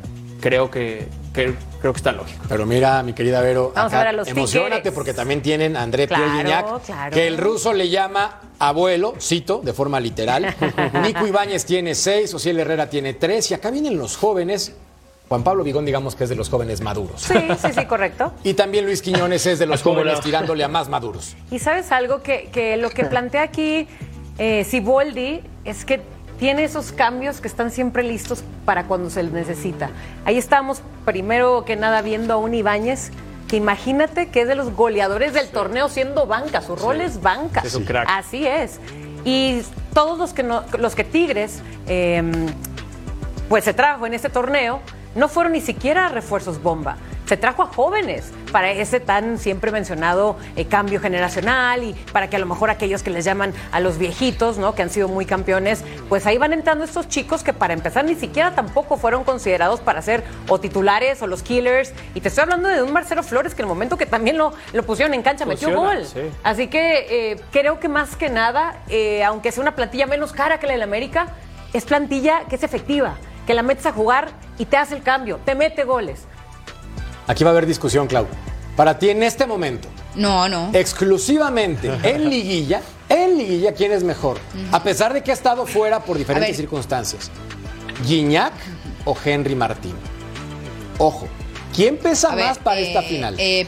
Speaker 7: Creo que, que- creo que está lógico.
Speaker 1: Pero mira, mi querida Vero,
Speaker 4: Vamos a ver a los
Speaker 1: emocionate
Speaker 4: Tigres.
Speaker 1: porque también tienen a André
Speaker 4: Claro,
Speaker 1: Pierre Gignac,
Speaker 4: claro.
Speaker 1: que el ruso le llama abuelo, cito, de forma literal. *laughs* Nico Ibáñez tiene seis, Ociel Herrera tiene tres, y acá vienen los jóvenes. Juan Pablo Vigón, digamos que es de los jóvenes maduros.
Speaker 4: Sí, sí, sí, correcto. *laughs*
Speaker 1: Y también Luis Quiñones es de los *laughs*
Speaker 6: ¿Cómo
Speaker 1: jóvenes
Speaker 6: no?
Speaker 1: tirándole a más maduros.
Speaker 4: Y sabes algo que, que lo que plantea aquí eh, Siboldi es que tiene esos cambios que están siempre listos para cuando se les necesita. Ahí estamos, primero que nada, viendo a un Ibáñez que imagínate que es de los goleadores del torneo siendo banca, su rol es banca.
Speaker 7: Es un crack.
Speaker 4: Así es. Y todos los que, no- los que Tigres eh, pues se trajo en este torneo no fueron ni siquiera refuerzos bomba. Se trajo a jóvenes para ese tan siempre mencionado eh, cambio generacional y para que a lo mejor aquellos que les llaman a los viejitos, ¿no? Que han sido muy campeones, pues ahí van entrando estos chicos que para empezar ni siquiera tampoco fueron considerados para ser o titulares o los killers. Y te estoy hablando de un Marcelo Flores que en el momento que también lo, lo pusieron en cancha metió gol.
Speaker 7: sí.
Speaker 4: Así que eh, creo que más que nada, eh, aunque sea una plantilla menos cara que la del América, es plantilla que es efectiva, que la metes a jugar y te hace el cambio, te mete goles.
Speaker 1: Aquí va a haber discusión, Clau. Para ti en este momento,
Speaker 5: No, no.
Speaker 1: exclusivamente *laughs* en liguilla, en liguilla, ¿quién es mejor? A pesar de que ha estado fuera por diferentes circunstancias. ¿Gignac o Henry Martín? Ojo, ¿quién pesa
Speaker 5: A ver,
Speaker 1: más para
Speaker 5: eh,
Speaker 1: esta final?
Speaker 5: eh,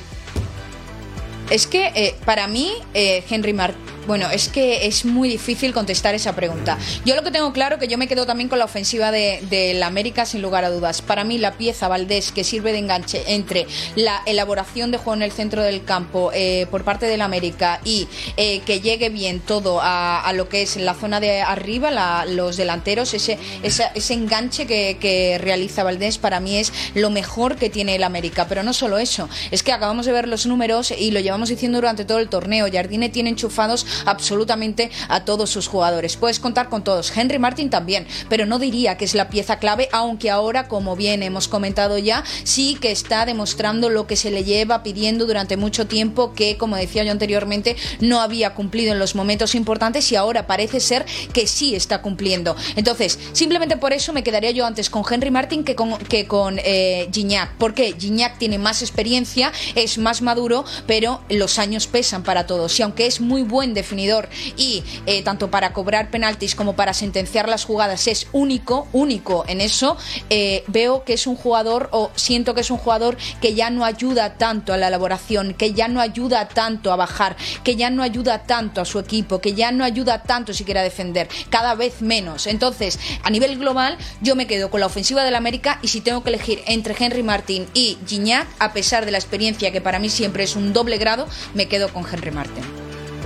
Speaker 5: es que eh, para mí, eh, Henry Martín. Bueno, es que es muy difícil contestar esa pregunta. Yo lo que tengo claro que yo me quedo también con la ofensiva de, la América sin lugar a dudas. Para mí la pieza Valdés que sirve de enganche entre la elaboración de juego en el centro del campo eh, por parte del América y eh, que llegue bien todo a, lo que es la zona de arriba, la- los delanteros, ese, ese enganche que, que realiza Valdés para mí es lo mejor que tiene el América. Pero no solo eso, es que acabamos de ver los números y lo llevamos diciendo durante todo el torneo. Jardine tiene enchufados absolutamente a todos sus jugadores. Puedes contar con todos. Henry Martin también, pero no diría que es la pieza clave, aunque ahora, como bien hemos comentado ya, sí que está demostrando lo que se le lleva pidiendo durante mucho tiempo, que, como decía yo anteriormente, no había cumplido en los momentos importantes y ahora parece ser que sí está cumpliendo. Entonces, simplemente por eso me quedaría yo antes con Henry Martin que con, que con eh, Gignac. porque Gignac tiene más experiencia, es más maduro, pero los años pesan para todos. Y aunque es muy buen definidor y eh, tanto para cobrar penaltis como para sentenciar las jugadas es único, único en eso, eh, veo que es un jugador o siento que es un jugador que ya no ayuda tanto a la elaboración, que ya no ayuda tanto a bajar, que ya no ayuda tanto a su equipo, que ya no ayuda tanto siquiera a defender, cada vez menos. Entonces, a nivel global, yo me quedo con la ofensiva del América y si tengo que elegir entre Henry Martin y Gignac, a pesar de la experiencia que para mí siempre es un doble grado, me quedo con Henry Martin.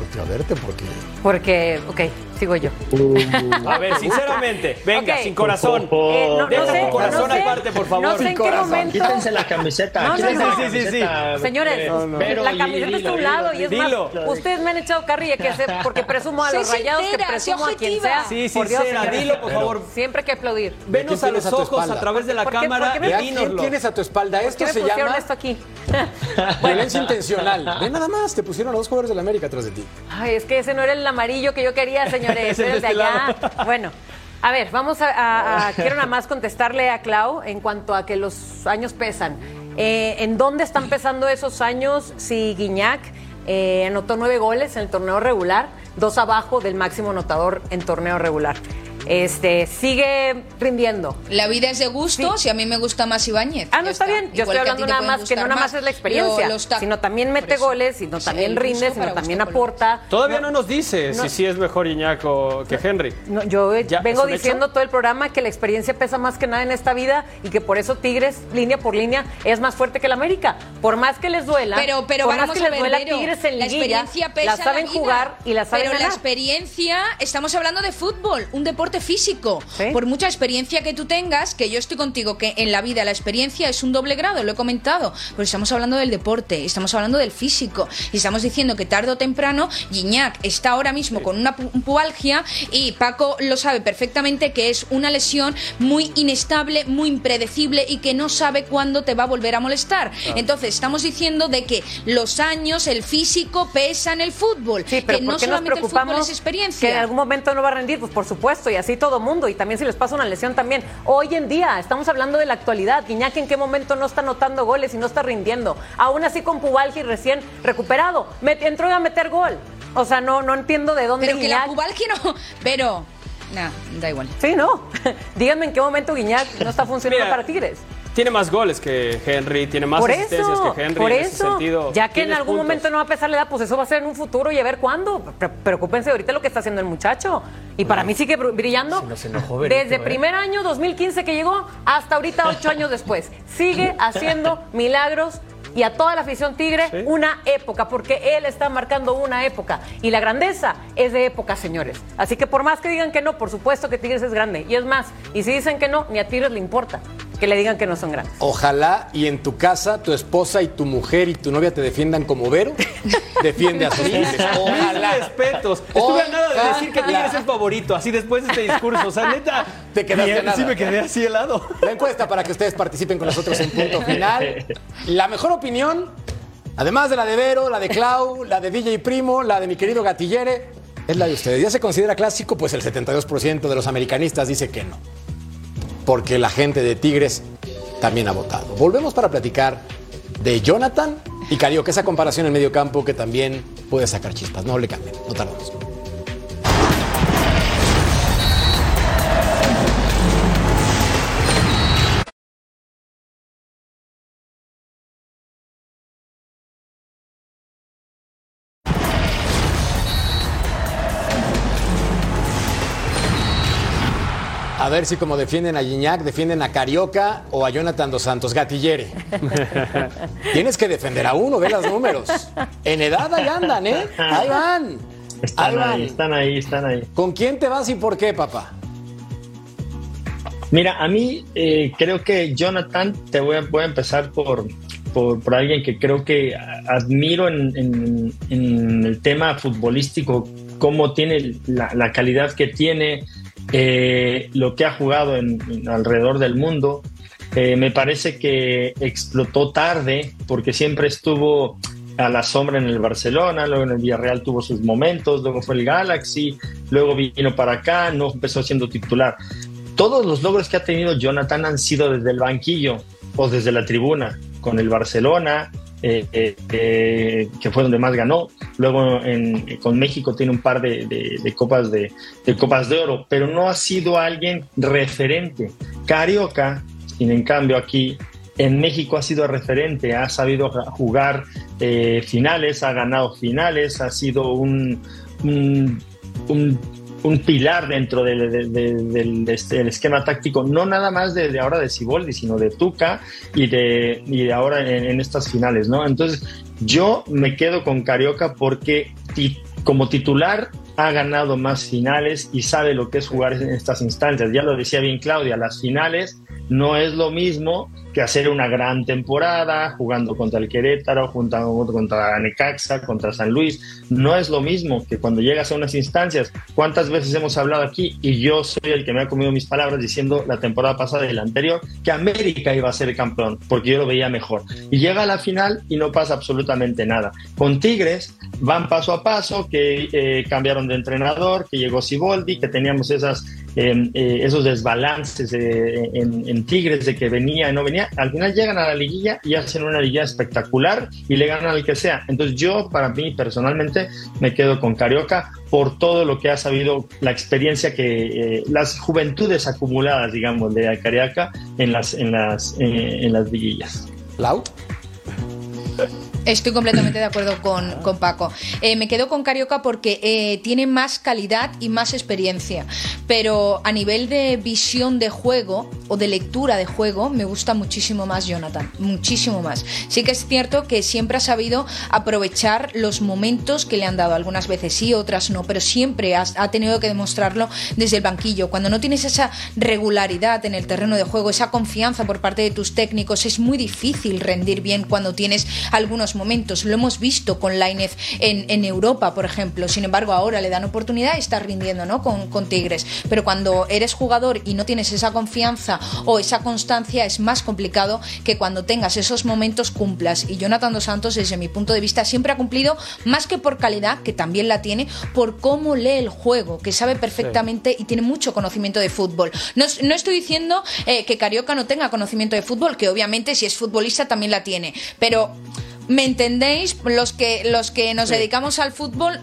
Speaker 1: Porque a verte, porque.
Speaker 4: Porque, ok, sigo yo.
Speaker 7: A ver, sinceramente, venga,
Speaker 4: Ok.
Speaker 7: sin corazón.
Speaker 4: Eh, no,
Speaker 7: Deja
Speaker 4: sé,
Speaker 7: tu corazón
Speaker 4: no sé,
Speaker 7: aparte, por favor.
Speaker 4: No sé en qué
Speaker 7: corazón.
Speaker 4: momento.
Speaker 6: Quítense la camiseta.
Speaker 4: No, no,
Speaker 6: quítense
Speaker 4: no.
Speaker 6: la
Speaker 7: Sí, sí, sí, sí.
Speaker 6: camiseta,
Speaker 4: Señores, la camiseta está a un
Speaker 6: dilo,
Speaker 4: lado
Speaker 6: dilo,
Speaker 4: y es
Speaker 7: dilo.
Speaker 4: más, ustedes me han echado carrilla que sé, porque presumo a los rayados que presumo a quien
Speaker 5: objetiva.
Speaker 4: sea.
Speaker 7: Sí,
Speaker 4: Por Dios,
Speaker 7: sincera,
Speaker 4: señores.
Speaker 7: dilo, por favor.
Speaker 4: Siempre hay que aplaudir.
Speaker 7: Venos
Speaker 1: ¿Quién
Speaker 7: a los
Speaker 1: tienes a tu
Speaker 7: ojos a través de la
Speaker 4: ¿Por qué-
Speaker 7: cámara
Speaker 4: por qué me-
Speaker 7: y
Speaker 1: Vea quién
Speaker 7: dínoslo.
Speaker 1: tienes a tu espalda.
Speaker 4: ¿Por
Speaker 1: Esto
Speaker 4: qué me
Speaker 1: se
Speaker 4: pusieron
Speaker 1: llama
Speaker 4: esto aquí? *laughs*
Speaker 1: violencia intencional. Ve nada más, te pusieron a dos jugadores del América atrás de ti.
Speaker 4: Ay, es que ese no era el amarillo que yo quería, señores. *laughs*
Speaker 7: Es de este
Speaker 4: allá.
Speaker 7: lado. *laughs*
Speaker 4: Bueno, a ver, vamos a, a- a- *laughs* Quiero nada más contestarle a Clau en cuanto a que los años pesan. Eh, ¿En dónde están pesando esos años si Guiñac eh, anotó nueve goles en el torneo regular, dos abajo del máximo anotador en torneo regular? Este, sigue rindiendo.
Speaker 5: La vida es de gustos y a mí me gusta más Ibáñez.
Speaker 4: Ah, no está bien. Yo
Speaker 5: Igual
Speaker 4: estoy hablando nada más que no nada más es la experiencia,
Speaker 5: Lo-
Speaker 4: sino también mete goles, sino
Speaker 5: Sí,
Speaker 4: también rinde,
Speaker 5: gusto
Speaker 4: sino también
Speaker 5: gusto
Speaker 4: aporta.
Speaker 7: Todavía no nos dice
Speaker 4: No.
Speaker 7: si sí es mejor Iñak o que Henry.
Speaker 4: No, yo
Speaker 7: ¿Ya?
Speaker 4: vengo diciendo todo el programa que la experiencia pesa más que nada en esta vida y que por eso Tigres, línea por línea, es más fuerte que el América. Por más que les duela,
Speaker 5: Pero, pero
Speaker 4: por
Speaker 5: vamos
Speaker 4: más que
Speaker 5: a
Speaker 4: les
Speaker 5: ver,
Speaker 4: duela Tigres en
Speaker 5: la
Speaker 4: liguilla,
Speaker 5: experiencia pesa
Speaker 4: la saben
Speaker 5: la vida.
Speaker 4: jugar y la saben
Speaker 5: Pero la experiencia, estamos hablando de fútbol, un deporte físico.
Speaker 4: Sí.
Speaker 5: Por mucha experiencia que tú tengas, que yo estoy contigo, que en la vida la experiencia es un doble grado, lo he comentado, pero estamos hablando del deporte, estamos hablando del físico, y estamos diciendo que tarde o temprano Gignac está ahora mismo con una pu- pubalgia y Paco lo sabe perfectamente que es una lesión muy inestable, muy impredecible y que no sabe cuándo te va a volver a molestar. Entonces, estamos diciendo de que los años, el físico pesa en el fútbol,
Speaker 4: Sí, pero
Speaker 5: que
Speaker 4: ¿por
Speaker 5: no
Speaker 4: nos
Speaker 5: solamente el fútbol es experiencia.
Speaker 4: que en algún momento no va a rendir? Pues por supuesto, y así todo mundo, y también si les pasa una lesión también. Hoy en día, estamos hablando de la actualidad, Guiñac en qué momento no está anotando goles y no está rindiendo. Aún así con Pubalgi recién recuperado, met- entró a meter gol. O sea, no, no entiendo de dónde
Speaker 5: Pero que la pubalgia no... Pero... Nah, da igual.
Speaker 4: Sí, no. *laughs* Díganme en qué momento Guiñac no está funcionando
Speaker 7: Mira,
Speaker 4: para Tigres.
Speaker 7: Tiene más goles que Henry, tiene más
Speaker 4: Por
Speaker 7: asistencias
Speaker 4: eso,
Speaker 7: que Henry
Speaker 4: por
Speaker 7: en ese
Speaker 4: eso.
Speaker 7: sentido.
Speaker 4: ya que en algún
Speaker 7: puntos.
Speaker 4: momento no va a pesar la edad, pues eso va a ser en un futuro y a ver cuándo. Pre- preocúpense ahorita lo que está haciendo el muchacho. Y para mí sigue br- brillando
Speaker 7: se nos enojó Benito,
Speaker 4: desde
Speaker 7: ¿eh?
Speaker 4: primer año 2015 que llegó hasta ahorita ocho años después. Sigue *laughs* haciendo milagros y a toda la afición tigre una época, porque él está marcando una época. Y la grandeza es de época, señores. Así que por más que digan que no, por supuesto que Tigres es grande. Y es más, y si dicen que no, ni a Tigres le importa que le digan que no son grandes.
Speaker 1: Ojalá y en tu casa tu esposa y tu mujer y tu novia te defiendan como Vero. *laughs* Defiende a sus tigres.
Speaker 7: Ojalá. Mis respetos. Estuve a nada de decir que Tigres es el favorito, así después de este discurso. O sea, neta.
Speaker 1: Te quedaste
Speaker 7: bien,
Speaker 1: nada.
Speaker 7: Sí, me quedé así helado.
Speaker 1: La encuesta para que ustedes participen con nosotros en punto final. La mejor opinión, además de la de Vero, la de Clau, la de DJ Primo, la de mi querido Gatillere, es la de ustedes. ¿Ya se considera clásico? Pues el 72% de los americanistas dice que no. Porque la gente de Tigres también ha votado. Volvemos para platicar de Jonathan y Carioca, esa comparación en medio campo que también puede sacar chispas. No le cambien, no tardamos. Ver si como defienden a Gignac, defienden a Carioca o a Jonathan Dos Santos, Gatillere. *laughs* Tienes que defender a uno, ve los números. En edad ahí andan, ¿eh? Ahí van.
Speaker 6: Están
Speaker 1: ahí van.
Speaker 6: ahí, están ahí, están ahí.
Speaker 1: ¿Con quién te vas y por qué, papá?
Speaker 6: Mira, a mí eh, creo que Jonathan, te voy a, voy a empezar por, por, por, alguien que creo que admiro en, en, en el tema futbolístico, cómo tiene la, la calidad que tiene, eh, lo que ha jugado en, alrededor del mundo. Eh, me parece que explotó tarde porque siempre estuvo a la sombra en el Barcelona, luego en el Villarreal tuvo sus momentos, luego fue el Galaxy, luego vino para acá, no empezó siendo titular. Todos los logros que ha tenido Jonathan han sido desde el banquillo o desde la tribuna, con el Barcelona, eh, eh, eh, que fue donde más ganó. Luego con México tiene un par de, copas de, copas de oro, pero no ha sido alguien referente. Carioca, sin en cambio aquí en México ha sido referente, ha sabido jugar finales, ha ganado finales, ha sido un, un pilar dentro del, del, del, esquema táctico, no nada más de, ahora de Siboldi, sino de Tuca y de, y ahora en, estas finales, ¿no? Entonces, yo me quedo con Carioca porque como titular ha ganado más finales y sabe lo que es jugar en estas instancias. Ya lo decía bien Claudia, las finales no es lo mismo hacer una gran temporada jugando contra el Querétaro, jugando contra Necaxa, contra San Luis. No es lo mismo que cuando llegas a unas instancias. ¿Cuántas veces hemos hablado aquí? Y yo soy el que me ha comido mis palabras diciendo la temporada pasada y la anterior que América iba a ser campeón, porque yo lo veía mejor. Y llega a la final y no pasa absolutamente nada. Con Tigres van paso a paso, que eh, cambiaron de entrenador, que llegó Siboldi, que teníamos esas, eh, eh, esos desbalances en, en Tigres de que venía y no venía al final llegan a la liguilla y hacen una liguilla espectacular y le ganan al que sea. Entonces yo, para mí personalmente, me quedo con Carioca por todo lo que ha sabido, la experiencia que, eh, las juventudes acumuladas, digamos, de Carioca en las, en las, eh, en las liguillas.
Speaker 1: ¿Lau? *laughs*
Speaker 5: Estoy completamente de acuerdo con, Paco. Eh, me quedo con Carioca porque eh, tiene más calidad y más experiencia. Pero a nivel de visión de juego o de lectura de juego, me gusta muchísimo más Jonathan. Muchísimo más. Sí que es cierto que siempre ha sabido aprovechar los momentos que le han dado. Algunas veces sí, otras no. Pero siempre ha, ha tenido que demostrarlo desde el banquillo. Cuando no tienes esa regularidad en el terreno de juego, esa confianza por parte de tus técnicos, es muy difícil rendir bien cuando tienes algunos momentos. Lo hemos visto con Lainez en, en, Europa, por ejemplo. Sin embargo, ahora le dan oportunidad y está rindiendo ¿no? con, con, Tigres. Pero cuando eres jugador y no tienes esa confianza o esa constancia, es más complicado que cuando tengas esos momentos cumplas. Y Jonathan Dos Santos, desde mi punto de vista, siempre ha cumplido más que por calidad, que también la tiene, por cómo lee el juego, que sabe perfectamente sí. y tiene mucho conocimiento de fútbol. No, no estoy diciendo eh, que Carioca no tenga conocimiento de fútbol, que obviamente si es futbolista también la tiene. Pero ¿Me entendéis? Los que, los que nos sí. dedicamos al fútbol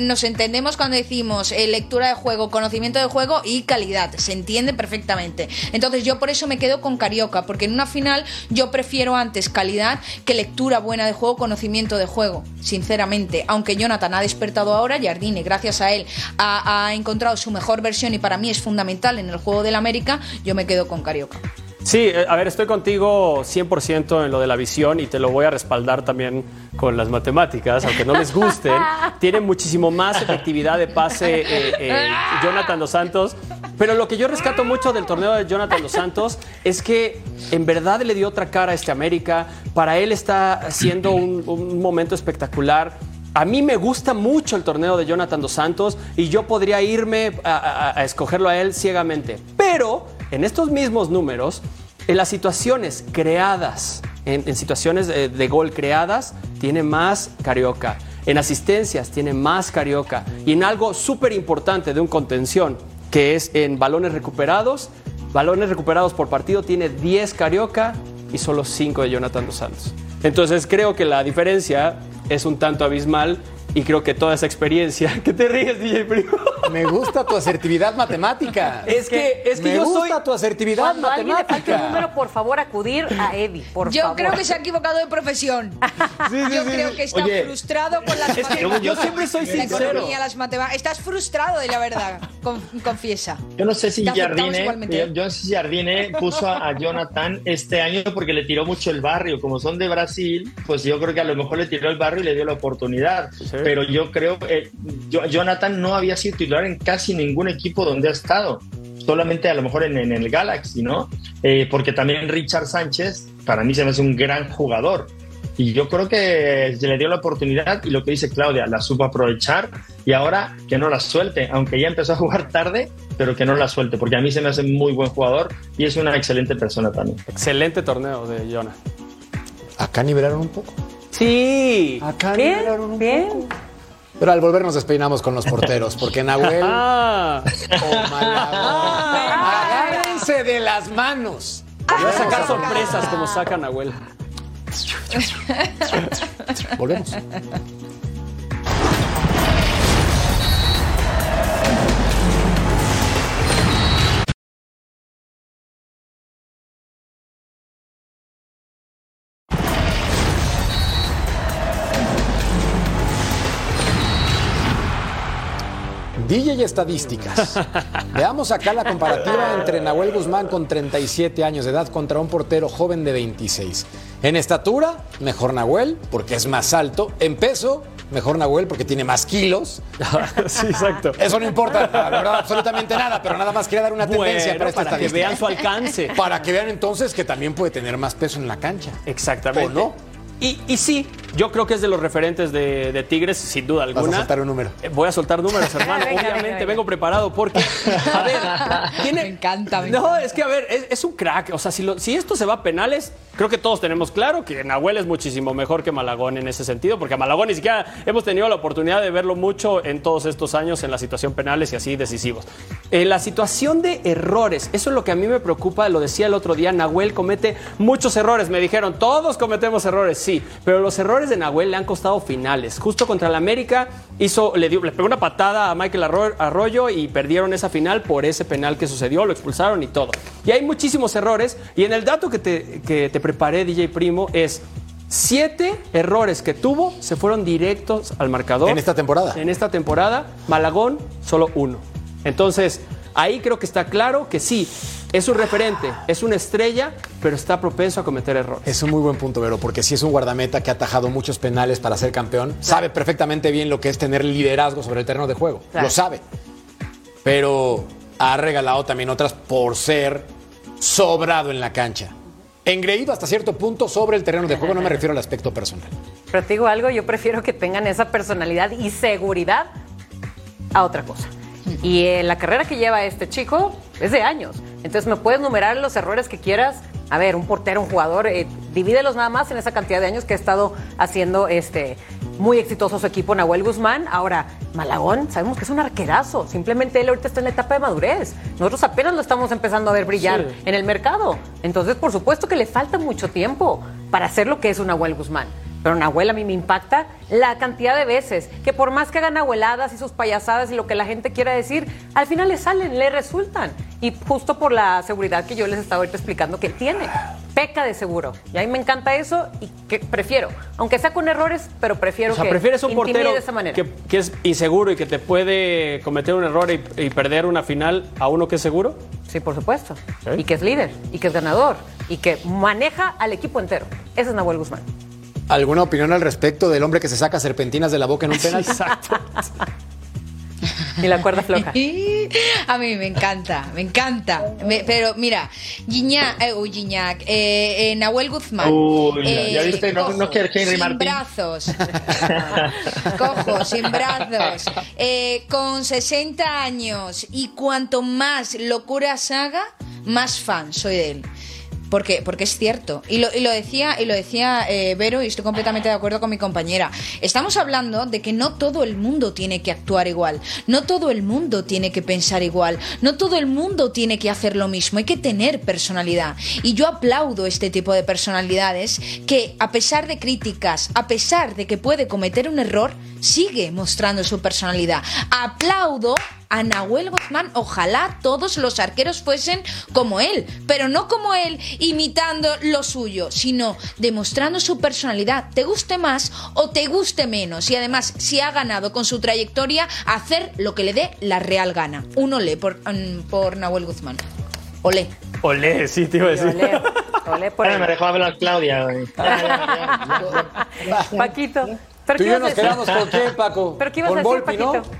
Speaker 5: nos entendemos cuando decimos eh, lectura de juego, conocimiento de juego y calidad. Se entiende perfectamente. Entonces yo por eso me quedo con Carioca, porque en una final yo prefiero antes calidad que lectura buena de juego, conocimiento de juego, sinceramente. Aunque Jonathan ha despertado ahora, Jardine, gracias a él, ha, ha encontrado su mejor versión y para mí es fundamental en el juego del América, yo me quedo con Carioca.
Speaker 7: Sí, eh, a ver, estoy contigo 100% en lo de la visión y te lo voy a respaldar también con las matemáticas, aunque no les gusten. *laughs* Tiene muchísimo más efectividad de pase eh, eh, Jonathan Dos Santos. Pero lo que yo rescato mucho del torneo de Jonathan Dos Santos es que en verdad le dio otra cara a este América. Para él está siendo un, un momento espectacular. A mí me gusta mucho el torneo de Jonathan Dos Santos y yo podría irme a, a- a escogerlo a él ciegamente. Pero en estos mismos números, en las situaciones creadas, en, situaciones de, de gol creadas, tiene más Carioca. En asistencias tiene más Carioca. Y en algo súper importante de un contención, que es en balones recuperados, balones recuperados por partido, tiene 10 Carioca y solo 5 de Jonathan Dos Santos. Entonces creo que la diferencia es un tanto abismal y creo que toda esa experiencia... *laughs* ¿Qué te ríes, DJ Primo?
Speaker 1: Me gusta tu asertividad matemática. *laughs*
Speaker 7: Es que, es que
Speaker 1: Me
Speaker 7: yo
Speaker 1: gusta
Speaker 7: soy...
Speaker 1: tu asertividad
Speaker 4: Cuando a alguien le falte un
Speaker 1: matemática.
Speaker 4: número, por favor, acudir a Eddie, por
Speaker 5: Yo
Speaker 4: favor.
Speaker 5: creo que se ha equivocado de profesión. *laughs* yo creo que está
Speaker 6: Oye,
Speaker 5: frustrado con las
Speaker 7: Es
Speaker 5: matemáticas.
Speaker 7: yo siempre soy
Speaker 5: La
Speaker 7: sincero.
Speaker 5: economía, las matemáticas. Estás frustrado de la verdad, con- confiesa.
Speaker 6: Yo no sé si Jardine, yo, yo no sé si Jardine puso a, a Jonathan este año porque le tiró mucho el barrio. Como son de Brasil, pues yo creo que a lo mejor le tiró el barrio y le dio la oportunidad. Pero yo creo que yo- Jonathan no había sido titular en casi ningún equipo donde ha estado. Solamente a lo mejor en, en el Galaxy, ¿no? Eh, porque también Richard Sánchez, para mí se me hace un gran jugador. Y yo creo que se le dio la oportunidad y lo que dice Claudia, la supo aprovechar y ahora que no la suelte, aunque ya empezó a jugar tarde, pero que no la suelte, porque a mí se me hace muy buen jugador y es una excelente persona también.
Speaker 7: Excelente torneo de Jonah.
Speaker 1: Acá nivelaron un poco.
Speaker 7: Sí.
Speaker 1: Acá
Speaker 4: Bien,
Speaker 1: un
Speaker 4: bien.
Speaker 1: poco. Pero al volver nos despeinamos con los porteros, porque Nahuel *laughs*
Speaker 7: Ah.
Speaker 1: o Malagón, agárrense de las manos.
Speaker 7: Voy a sacar sorpresas como sacan a Nahuel.
Speaker 1: Volvemos. DJ y estadísticas. Veamos acá la comparativa entre Nahuel Guzmán con 37 años de edad contra un portero joven de 26. En estatura, mejor Nahuel porque es más alto. En peso, mejor Nahuel porque tiene más kilos. *laughs*
Speaker 7: sí, exacto.
Speaker 1: Eso no importa, la verdad, absolutamente nada, pero nada más quería dar una tendencia
Speaker 7: Bueno,
Speaker 1: para esta
Speaker 7: para que vean su alcance.
Speaker 1: Para que vean entonces que también puede tener más peso en la cancha.
Speaker 7: Exactamente.
Speaker 1: ¿O no?
Speaker 7: Y, y sí, yo creo que es de los referentes de, de Tigres, sin duda
Speaker 1: Vas
Speaker 7: alguna.
Speaker 1: a soltar un número.
Speaker 7: Eh, Voy a soltar números, *laughs* hermano.
Speaker 4: Venga,
Speaker 7: Obviamente
Speaker 4: venga, venga.
Speaker 7: vengo preparado porque, a ver, *laughs* tiene...
Speaker 5: Me encanta, me
Speaker 7: No,
Speaker 5: encanta.
Speaker 7: es que, a ver, es, es un crack. O sea, si, lo- si esto se va a penales, creo que todos tenemos claro que Nahuel es muchísimo mejor que Malagón en ese sentido, porque a Malagón ni siquiera hemos tenido la oportunidad de verlo mucho en todos estos años en la situación penales y así decisivos. En la situación de errores, eso es lo que a mí me preocupa, lo decía el otro día, Nahuel comete muchos errores. Me dijeron, todos cometemos errores, sí, pero los errores de Nahuel le han costado finales. Justo contra el América hizo, le, dio, le pegó una patada a Michael Arro- Arroyo y perdieron esa final por ese penal que sucedió, lo expulsaron y todo. Y hay muchísimos errores. Y en el dato que te, que te preparé, DJ Primo, es siete errores que tuvo se fueron directos al marcador.
Speaker 1: En esta temporada.
Speaker 7: En esta temporada, Malagón solo uno. Entonces, ahí creo que está claro que sí, es un referente, es una estrella, pero está propenso a cometer errores.
Speaker 1: Es un muy buen punto, Vero, porque si es un guardameta que ha atajado muchos penales para ser campeón, sabe perfectamente bien lo que es tener liderazgo sobre el terreno de juego.
Speaker 4: Claro.
Speaker 1: Lo sabe. Pero ha regalado también otras por ser sobrado en la cancha. Engreído hasta cierto punto sobre el terreno de juego, no me *laughs* refiero al aspecto personal.
Speaker 4: Pero te digo algo, yo prefiero que tengan esa personalidad y seguridad a otra cosa. Y eh, la carrera que lleva este chico es de años. Entonces me puedes numerar los errores que quieras. A ver, un portero, un jugador, eh, divídelos nada más en esa cantidad de años que ha estado haciendo este muy exitoso su equipo Nahuel Guzmán. Ahora, Malagón, sabemos que es un arquerazo. Simplemente él ahorita está en la etapa de madurez. Nosotros apenas lo estamos empezando a ver brillar
Speaker 7: Sí.
Speaker 4: en el mercado. Entonces, por supuesto que le falta mucho tiempo para hacer lo que es un Nahuel Guzmán. Pero Nahuel a mí me impacta la cantidad de veces que por más que hagan abueladas y sus payasadas y lo que la gente quiera decir, al final le salen, le resultan. Y justo por la seguridad que yo les estaba ahorita explicando que tiene. peca de seguro. Y a mí me encanta eso y que prefiero, aunque sea con errores, pero prefiero
Speaker 7: O sea,
Speaker 4: que
Speaker 7: prefieres un portero
Speaker 4: de esa manera.
Speaker 7: que, que es inseguro y que te puede cometer un error y, y perder una final a uno que es seguro.
Speaker 4: Sí, por supuesto.
Speaker 7: Sí.
Speaker 4: Y que es líder, y que es ganador, y que maneja al equipo entero. Ese es Nahuel Guzmán.
Speaker 1: ¿Alguna opinión al respecto del hombre que se saca serpentinas de la boca en un penal? *laughs*
Speaker 7: Exacto. *laughs*
Speaker 4: Y la cuerda floja. *laughs*
Speaker 5: A mí me encanta, me encanta. Me- pero mira, Gignac, eh, uy, Gignac, eh, eh, Nahuel Guzmán.
Speaker 6: Uy, ya viste, no- no quiere Henry
Speaker 5: sin
Speaker 6: Martín.
Speaker 5: brazos. Cojo, sin brazos. Eh, con 60 años. Y cuanto más locuras haga, más fan soy de él. ¿Por qué? Porque es cierto. Y lo, y lo decía, y lo decía eh, Vero, y estoy completamente de acuerdo con mi compañera. Estamos hablando de que no todo el mundo tiene que actuar igual. No todo el mundo tiene que pensar igual. No todo el mundo tiene que hacer lo mismo. Hay que tener personalidad. Y yo aplaudo este tipo de personalidades que, a pesar de críticas, a pesar de que puede cometer un error, sigue mostrando su personalidad. Aplaudo a Nahuel Guzmán. Ojalá todos los arqueros fuesen como él, pero no como él imitando lo suyo, sino demostrando su personalidad, te guste más o te guste menos. Y además, si ha ganado con su trayectoria, hacer lo que le dé la real gana. Un olé por, mm, por Nahuel Guzmán. Olé.
Speaker 7: Olé, sí, te iba a decir.
Speaker 4: Olé, olé por
Speaker 6: me dejó hablar Claudia. *laughs*
Speaker 4: Paquito. ¿Pero
Speaker 1: Tú y yo
Speaker 4: a
Speaker 1: nos
Speaker 4: decir?
Speaker 1: quedamos con qué, Paco? *laughs*
Speaker 4: ¿Pero qué ibas a
Speaker 1: con
Speaker 4: decir,
Speaker 1: Volpi, ¿no?
Speaker 4: Paquito?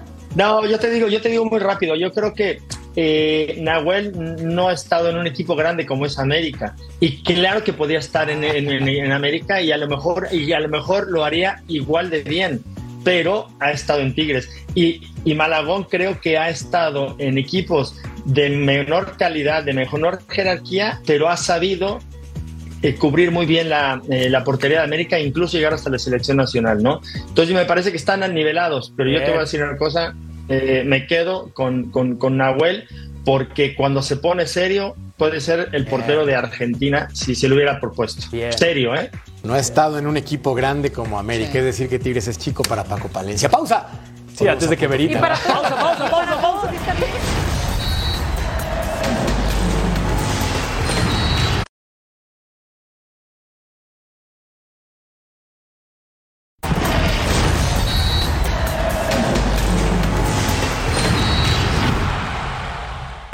Speaker 4: *laughs*
Speaker 6: No, yo te digo, yo te digo muy rápido. Yo creo que eh, Nahuel no ha estado en un equipo grande como es América. Y claro que podría estar en, en- en- en América y a lo mejor y a lo mejor lo haría igual de bien. Pero ha estado en Tigres. Y, y Malagón creo que ha estado en equipos de menor calidad, de menor jerarquía, pero ha sabido eh, cubrir muy bien la, eh, la portería de América e incluso llegar hasta la selección nacional, ¿no? Entonces me parece que están nivelados, pero yo te voy a decir una cosa, eh, me quedo con, con, con Nahuel porque cuando se pone serio puede ser el portero de Argentina si se lo hubiera propuesto.
Speaker 7: Bien.
Speaker 6: Serio, ¿eh?
Speaker 1: No ha estado en un equipo grande como América, es decir, que Tigres es chico para Paco Palencia. ¡Pausa!
Speaker 7: Sí, antes de que
Speaker 4: Y
Speaker 7: Verita.
Speaker 4: para.
Speaker 7: Pausa, pausa, pausa,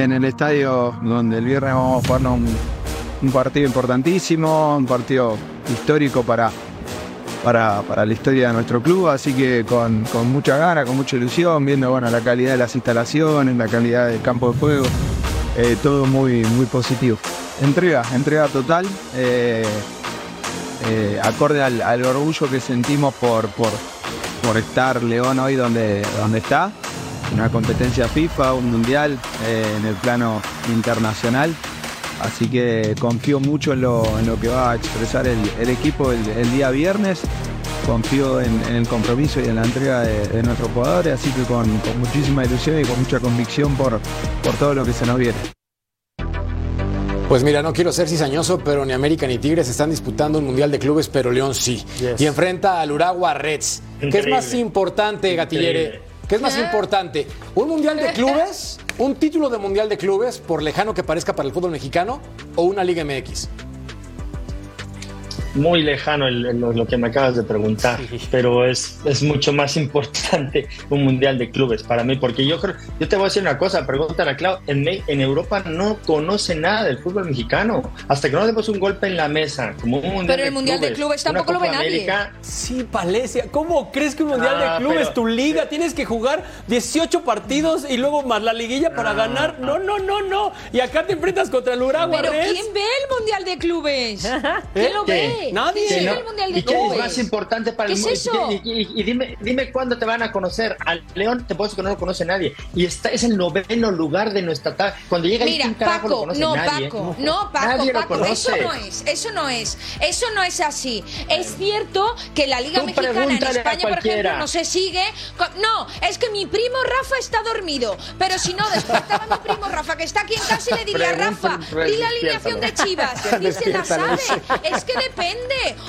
Speaker 8: En el estadio donde el viernes vamos a jugarnos un, partido importantísimo, un partido histórico para, para, para la historia de nuestro club, así que con, con mucha gana, con mucha ilusión, viendo bueno, la calidad de las instalaciones, la calidad del campo de juego, eh, todo muy, muy positivo. Entrega, entrega total, eh, eh, acorde al, al orgullo que sentimos por, por, por estar León hoy donde, donde está, una competencia FIFA, un mundial eh, en el plano internacional. Así que confío mucho en lo, en lo que va a expresar el, el equipo el, el día viernes. Confío en, en el compromiso y en la entrega de, de nuestros jugadores, así que con, con muchísima ilusión y con mucha convicción por, por todo lo que se nos viene.
Speaker 1: Pues mira, no quiero ser cizañoso, pero ni América ni Tigres están disputando un Mundial de Clubes, pero León sí.
Speaker 7: Yes.
Speaker 1: Y enfrenta al Uragua Reds. ¿Qué es
Speaker 6: Increíble.
Speaker 1: más importante, Gatillere? ¿Qué es más importante? ¿Un Mundial de Clubes? ¿Un título de Mundial de Clubes, por lejano que parezca para el fútbol mexicano? ¿O una Liga MX?
Speaker 6: Muy lejano el- el- lo que me acabas de preguntar, pero es, es mucho más *laughs* importante un mundial de clubes para mí, porque yo creo, yo te voy a decir una cosa, pregúntale a Clau, en, Europa no conoce nada del fútbol mexicano, hasta que no demos un golpe en la mesa, como un mundial
Speaker 5: Pero el Mundial de Clubes tampoco lo ve nadie.
Speaker 6: América,
Speaker 7: Sí, Palesia. ¿Cómo crees que un mundial
Speaker 6: Ah,
Speaker 7: de clubes,
Speaker 6: pero-
Speaker 7: tu liga, tienes que jugar 18 partidos y luego más la liguilla para
Speaker 6: Ah.
Speaker 7: ganar? No, no, no, no. Y acá te enfrentas contra el Uragua
Speaker 5: Pero. ¿quién ve el Mundial de Clubes? *laughs* ¿Quién lo
Speaker 6: ¿Qué?
Speaker 5: ve?
Speaker 7: Nadie.
Speaker 5: ¿Quién
Speaker 6: que
Speaker 5: ve
Speaker 6: no-
Speaker 5: el Mundial de
Speaker 6: ¿Y qué es más importante para
Speaker 5: ¿Qué
Speaker 6: el
Speaker 5: es
Speaker 6: mu-
Speaker 5: eso?
Speaker 6: Y, y- y dime, dime cuándo te van a conocer. Al León te puedo decir que no lo conoce nadie. Y está, es el noveno lugar de nuestra tabla. Cuando llega
Speaker 5: Mira,
Speaker 6: ahí, ¿quién carajo lo
Speaker 5: Paco,
Speaker 6: conoce?
Speaker 5: no,
Speaker 6: nadie.
Speaker 5: Paco, no, Paco,
Speaker 6: Nadie lo
Speaker 5: Paco, eso
Speaker 6: conoce.
Speaker 5: no es, eso no es, eso no es así. Es cierto que la Liga
Speaker 6: Tú
Speaker 5: Mexicana en España, por ejemplo, no se sigue. con- No, es que mi primo Rafa está dormido, pero si no despertaba a mi primo Rafa, que está aquí en casa, y le diría, Rafa, di la alineación de Chivas, y se la sabe. Es que depende.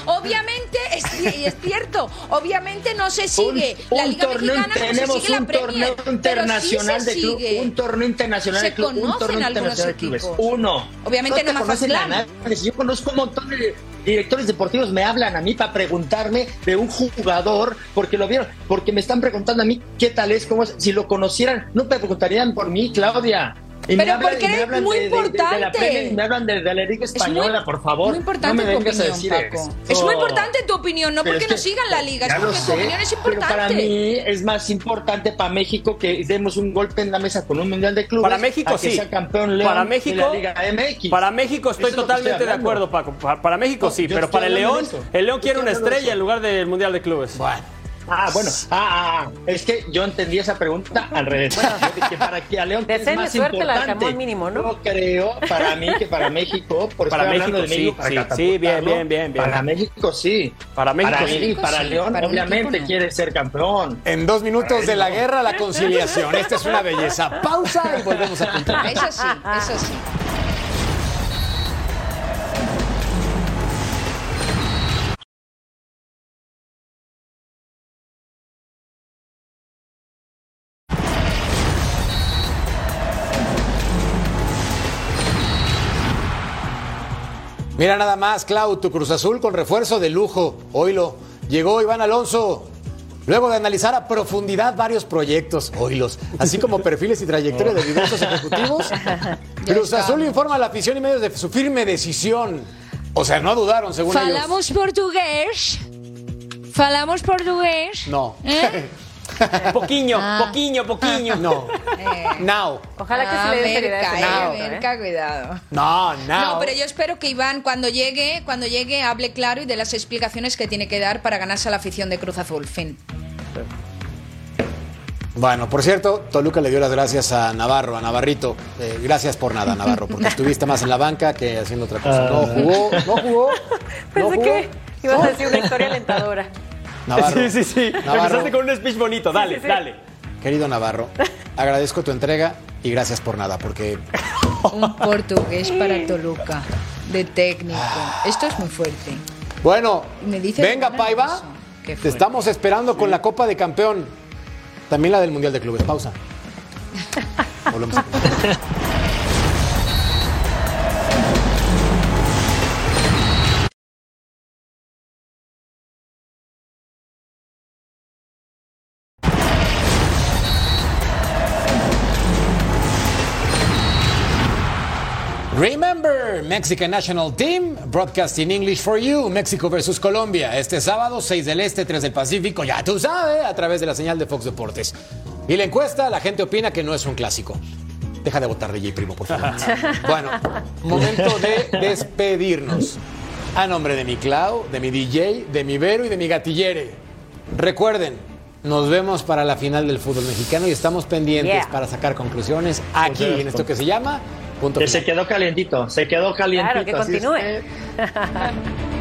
Speaker 5: Obviamente, es, y es cierto, obviamente no se sigue
Speaker 6: un,
Speaker 5: la Liga
Speaker 6: torneo,
Speaker 5: Mexicana se
Speaker 6: tenemos
Speaker 5: la
Speaker 6: un
Speaker 5: Premier,
Speaker 6: torneo
Speaker 5: sí
Speaker 6: internacional de club, un torneo internacional
Speaker 5: Se
Speaker 6: de club, un torneo internacional de clubes. Uno.
Speaker 5: Obviamente no
Speaker 6: te
Speaker 5: más
Speaker 6: nadie. Yo conozco un montón de directores deportivos me hablan a mí para preguntarme de un jugador porque lo vieron, porque me están preguntando a mí qué tal es, cómo es. Si lo conocieran, no me preguntarían por mí, Claudia. Y
Speaker 5: Pero
Speaker 6: hablan-
Speaker 5: porque eres muy
Speaker 6: de- de- de la
Speaker 5: importante.
Speaker 6: Premier me hablan de, de la Liga
Speaker 5: Es
Speaker 6: Española,
Speaker 5: muy-
Speaker 6: por favor.
Speaker 5: Muy importante
Speaker 6: no me
Speaker 5: tu opinión,
Speaker 6: a decir
Speaker 5: Paco.
Speaker 6: esto.
Speaker 5: Es muy importante tu opinión, no
Speaker 6: Pero
Speaker 5: porque
Speaker 6: es
Speaker 5: nos
Speaker 6: que-
Speaker 5: sigan la liga, es porque tu
Speaker 6: sé,
Speaker 5: opinión es
Speaker 6: Pero
Speaker 5: importante.
Speaker 6: para mí es más importante para México que demos un golpe en la mesa con un mundial de clubes.
Speaker 7: Para México
Speaker 6: a que
Speaker 7: sí.
Speaker 6: sea campeón León
Speaker 7: para
Speaker 6: de
Speaker 7: México,
Speaker 6: la Liga MX.
Speaker 7: para México estoy
Speaker 6: Eso
Speaker 7: totalmente
Speaker 6: estoy
Speaker 7: de acuerdo, Paco. Para, para México
Speaker 6: No,
Speaker 7: sí, pero para el León, el León quiere una estrella en lugar del Mundial de Clubes.
Speaker 6: Ah, bueno, ah, ah, ah, es que yo entendí esa pregunta al revés. Yo dije, para que a León que es más
Speaker 4: suerte, la
Speaker 6: importante.
Speaker 4: Arcamón mínimo, ¿no?
Speaker 6: Yo creo para mí que para México, porque
Speaker 7: Para
Speaker 6: estoy hablando
Speaker 7: México,
Speaker 6: de México,
Speaker 7: sí,
Speaker 6: para
Speaker 7: sí, bien, bien, bien, bien.
Speaker 6: Para México sí.
Speaker 7: Para México
Speaker 6: para,
Speaker 7: sí.
Speaker 6: mí, para León,
Speaker 5: para
Speaker 6: obviamente
Speaker 5: no.
Speaker 6: quiere ser campeón.
Speaker 1: En dos minutos de la guerra, la conciliación. Esta es una belleza. Pausa y volvemos a *laughs* continuar.
Speaker 5: Eso sí, eso sí.
Speaker 1: Mira nada más, Clau, tu Cruz Azul con refuerzo de lujo. Oilo, llegó Iván Alonso. Luego de analizar a profundidad varios proyectos, oílos, así como *laughs* perfiles y trayectorias de diversos ejecutivos, *laughs* Cruz. Azul informa a la afición y medios de su firme decisión. O sea, no dudaron, según ellos.
Speaker 5: Falamos portugués. Falamos portugués.
Speaker 1: No.
Speaker 5: ¿Eh? *laughs* *laughs*
Speaker 7: Poquiño,
Speaker 5: Ah.
Speaker 7: poquiño, poquiño.
Speaker 1: No. Now.
Speaker 4: Ojalá que
Speaker 5: Ah,
Speaker 4: se le dé seriedad a
Speaker 5: Merca,
Speaker 4: ese
Speaker 5: eh,
Speaker 4: ¿eh?
Speaker 5: Merca, cuidado.
Speaker 1: No, now.
Speaker 5: No, pero yo espero que Iván cuando llegue, cuando llegue hable claro y de las explicaciones que tiene que dar para ganarse a la afición de Cruz Azul. Fin.
Speaker 1: Bueno, por cierto, Toluca le dio las gracias a Navarro, a Navarrito. Eh, gracias por nada, Navarro, porque estuviste más en la banca que haciendo otra cosa. No jugó, no jugó. *laughs* no
Speaker 4: Pensé
Speaker 1: jugó.
Speaker 4: que ibas a decir una historia alentadora.
Speaker 1: Navarro.
Speaker 7: Sí, sí, sí.
Speaker 1: Navarro,
Speaker 7: Empezaste con un speech bonito. Dale,
Speaker 4: sí, sí.
Speaker 7: dale.
Speaker 1: Querido Navarro, agradezco tu entrega y gracias por nada, porque
Speaker 5: Un portugués para Toluca, de técnico. Esto es muy fuerte.
Speaker 1: Bueno,
Speaker 5: Me dice
Speaker 1: venga, Paiva. Te estamos esperando con la Copa de Campeón. También la del Mundial de Clubes. Pausa. *laughs* Volvemos a Mexican National Team, broadcasting English for you, México versus Colombia, este sábado, 6 del Este, 3 del Pacífico, ya tú sabes, a través de la señal de Fox Deportes. Y la encuesta, la gente opina que no es un clásico. Deja de votar DJ Primo, por favor. *laughs* bueno, momento de despedirnos. A nombre de mi Clau, de mi DJ, de mi Vero y de mi Gatillere. Recuerden, nos vemos para la final del fútbol mexicano y estamos pendientes
Speaker 4: Yeah.
Speaker 1: para sacar conclusiones aquí en esto que se llama Punto
Speaker 6: se quedó calientito, se quedó calientito.
Speaker 4: Claro, que
Speaker 6: así es
Speaker 4: continúe.
Speaker 6: que- *laughs*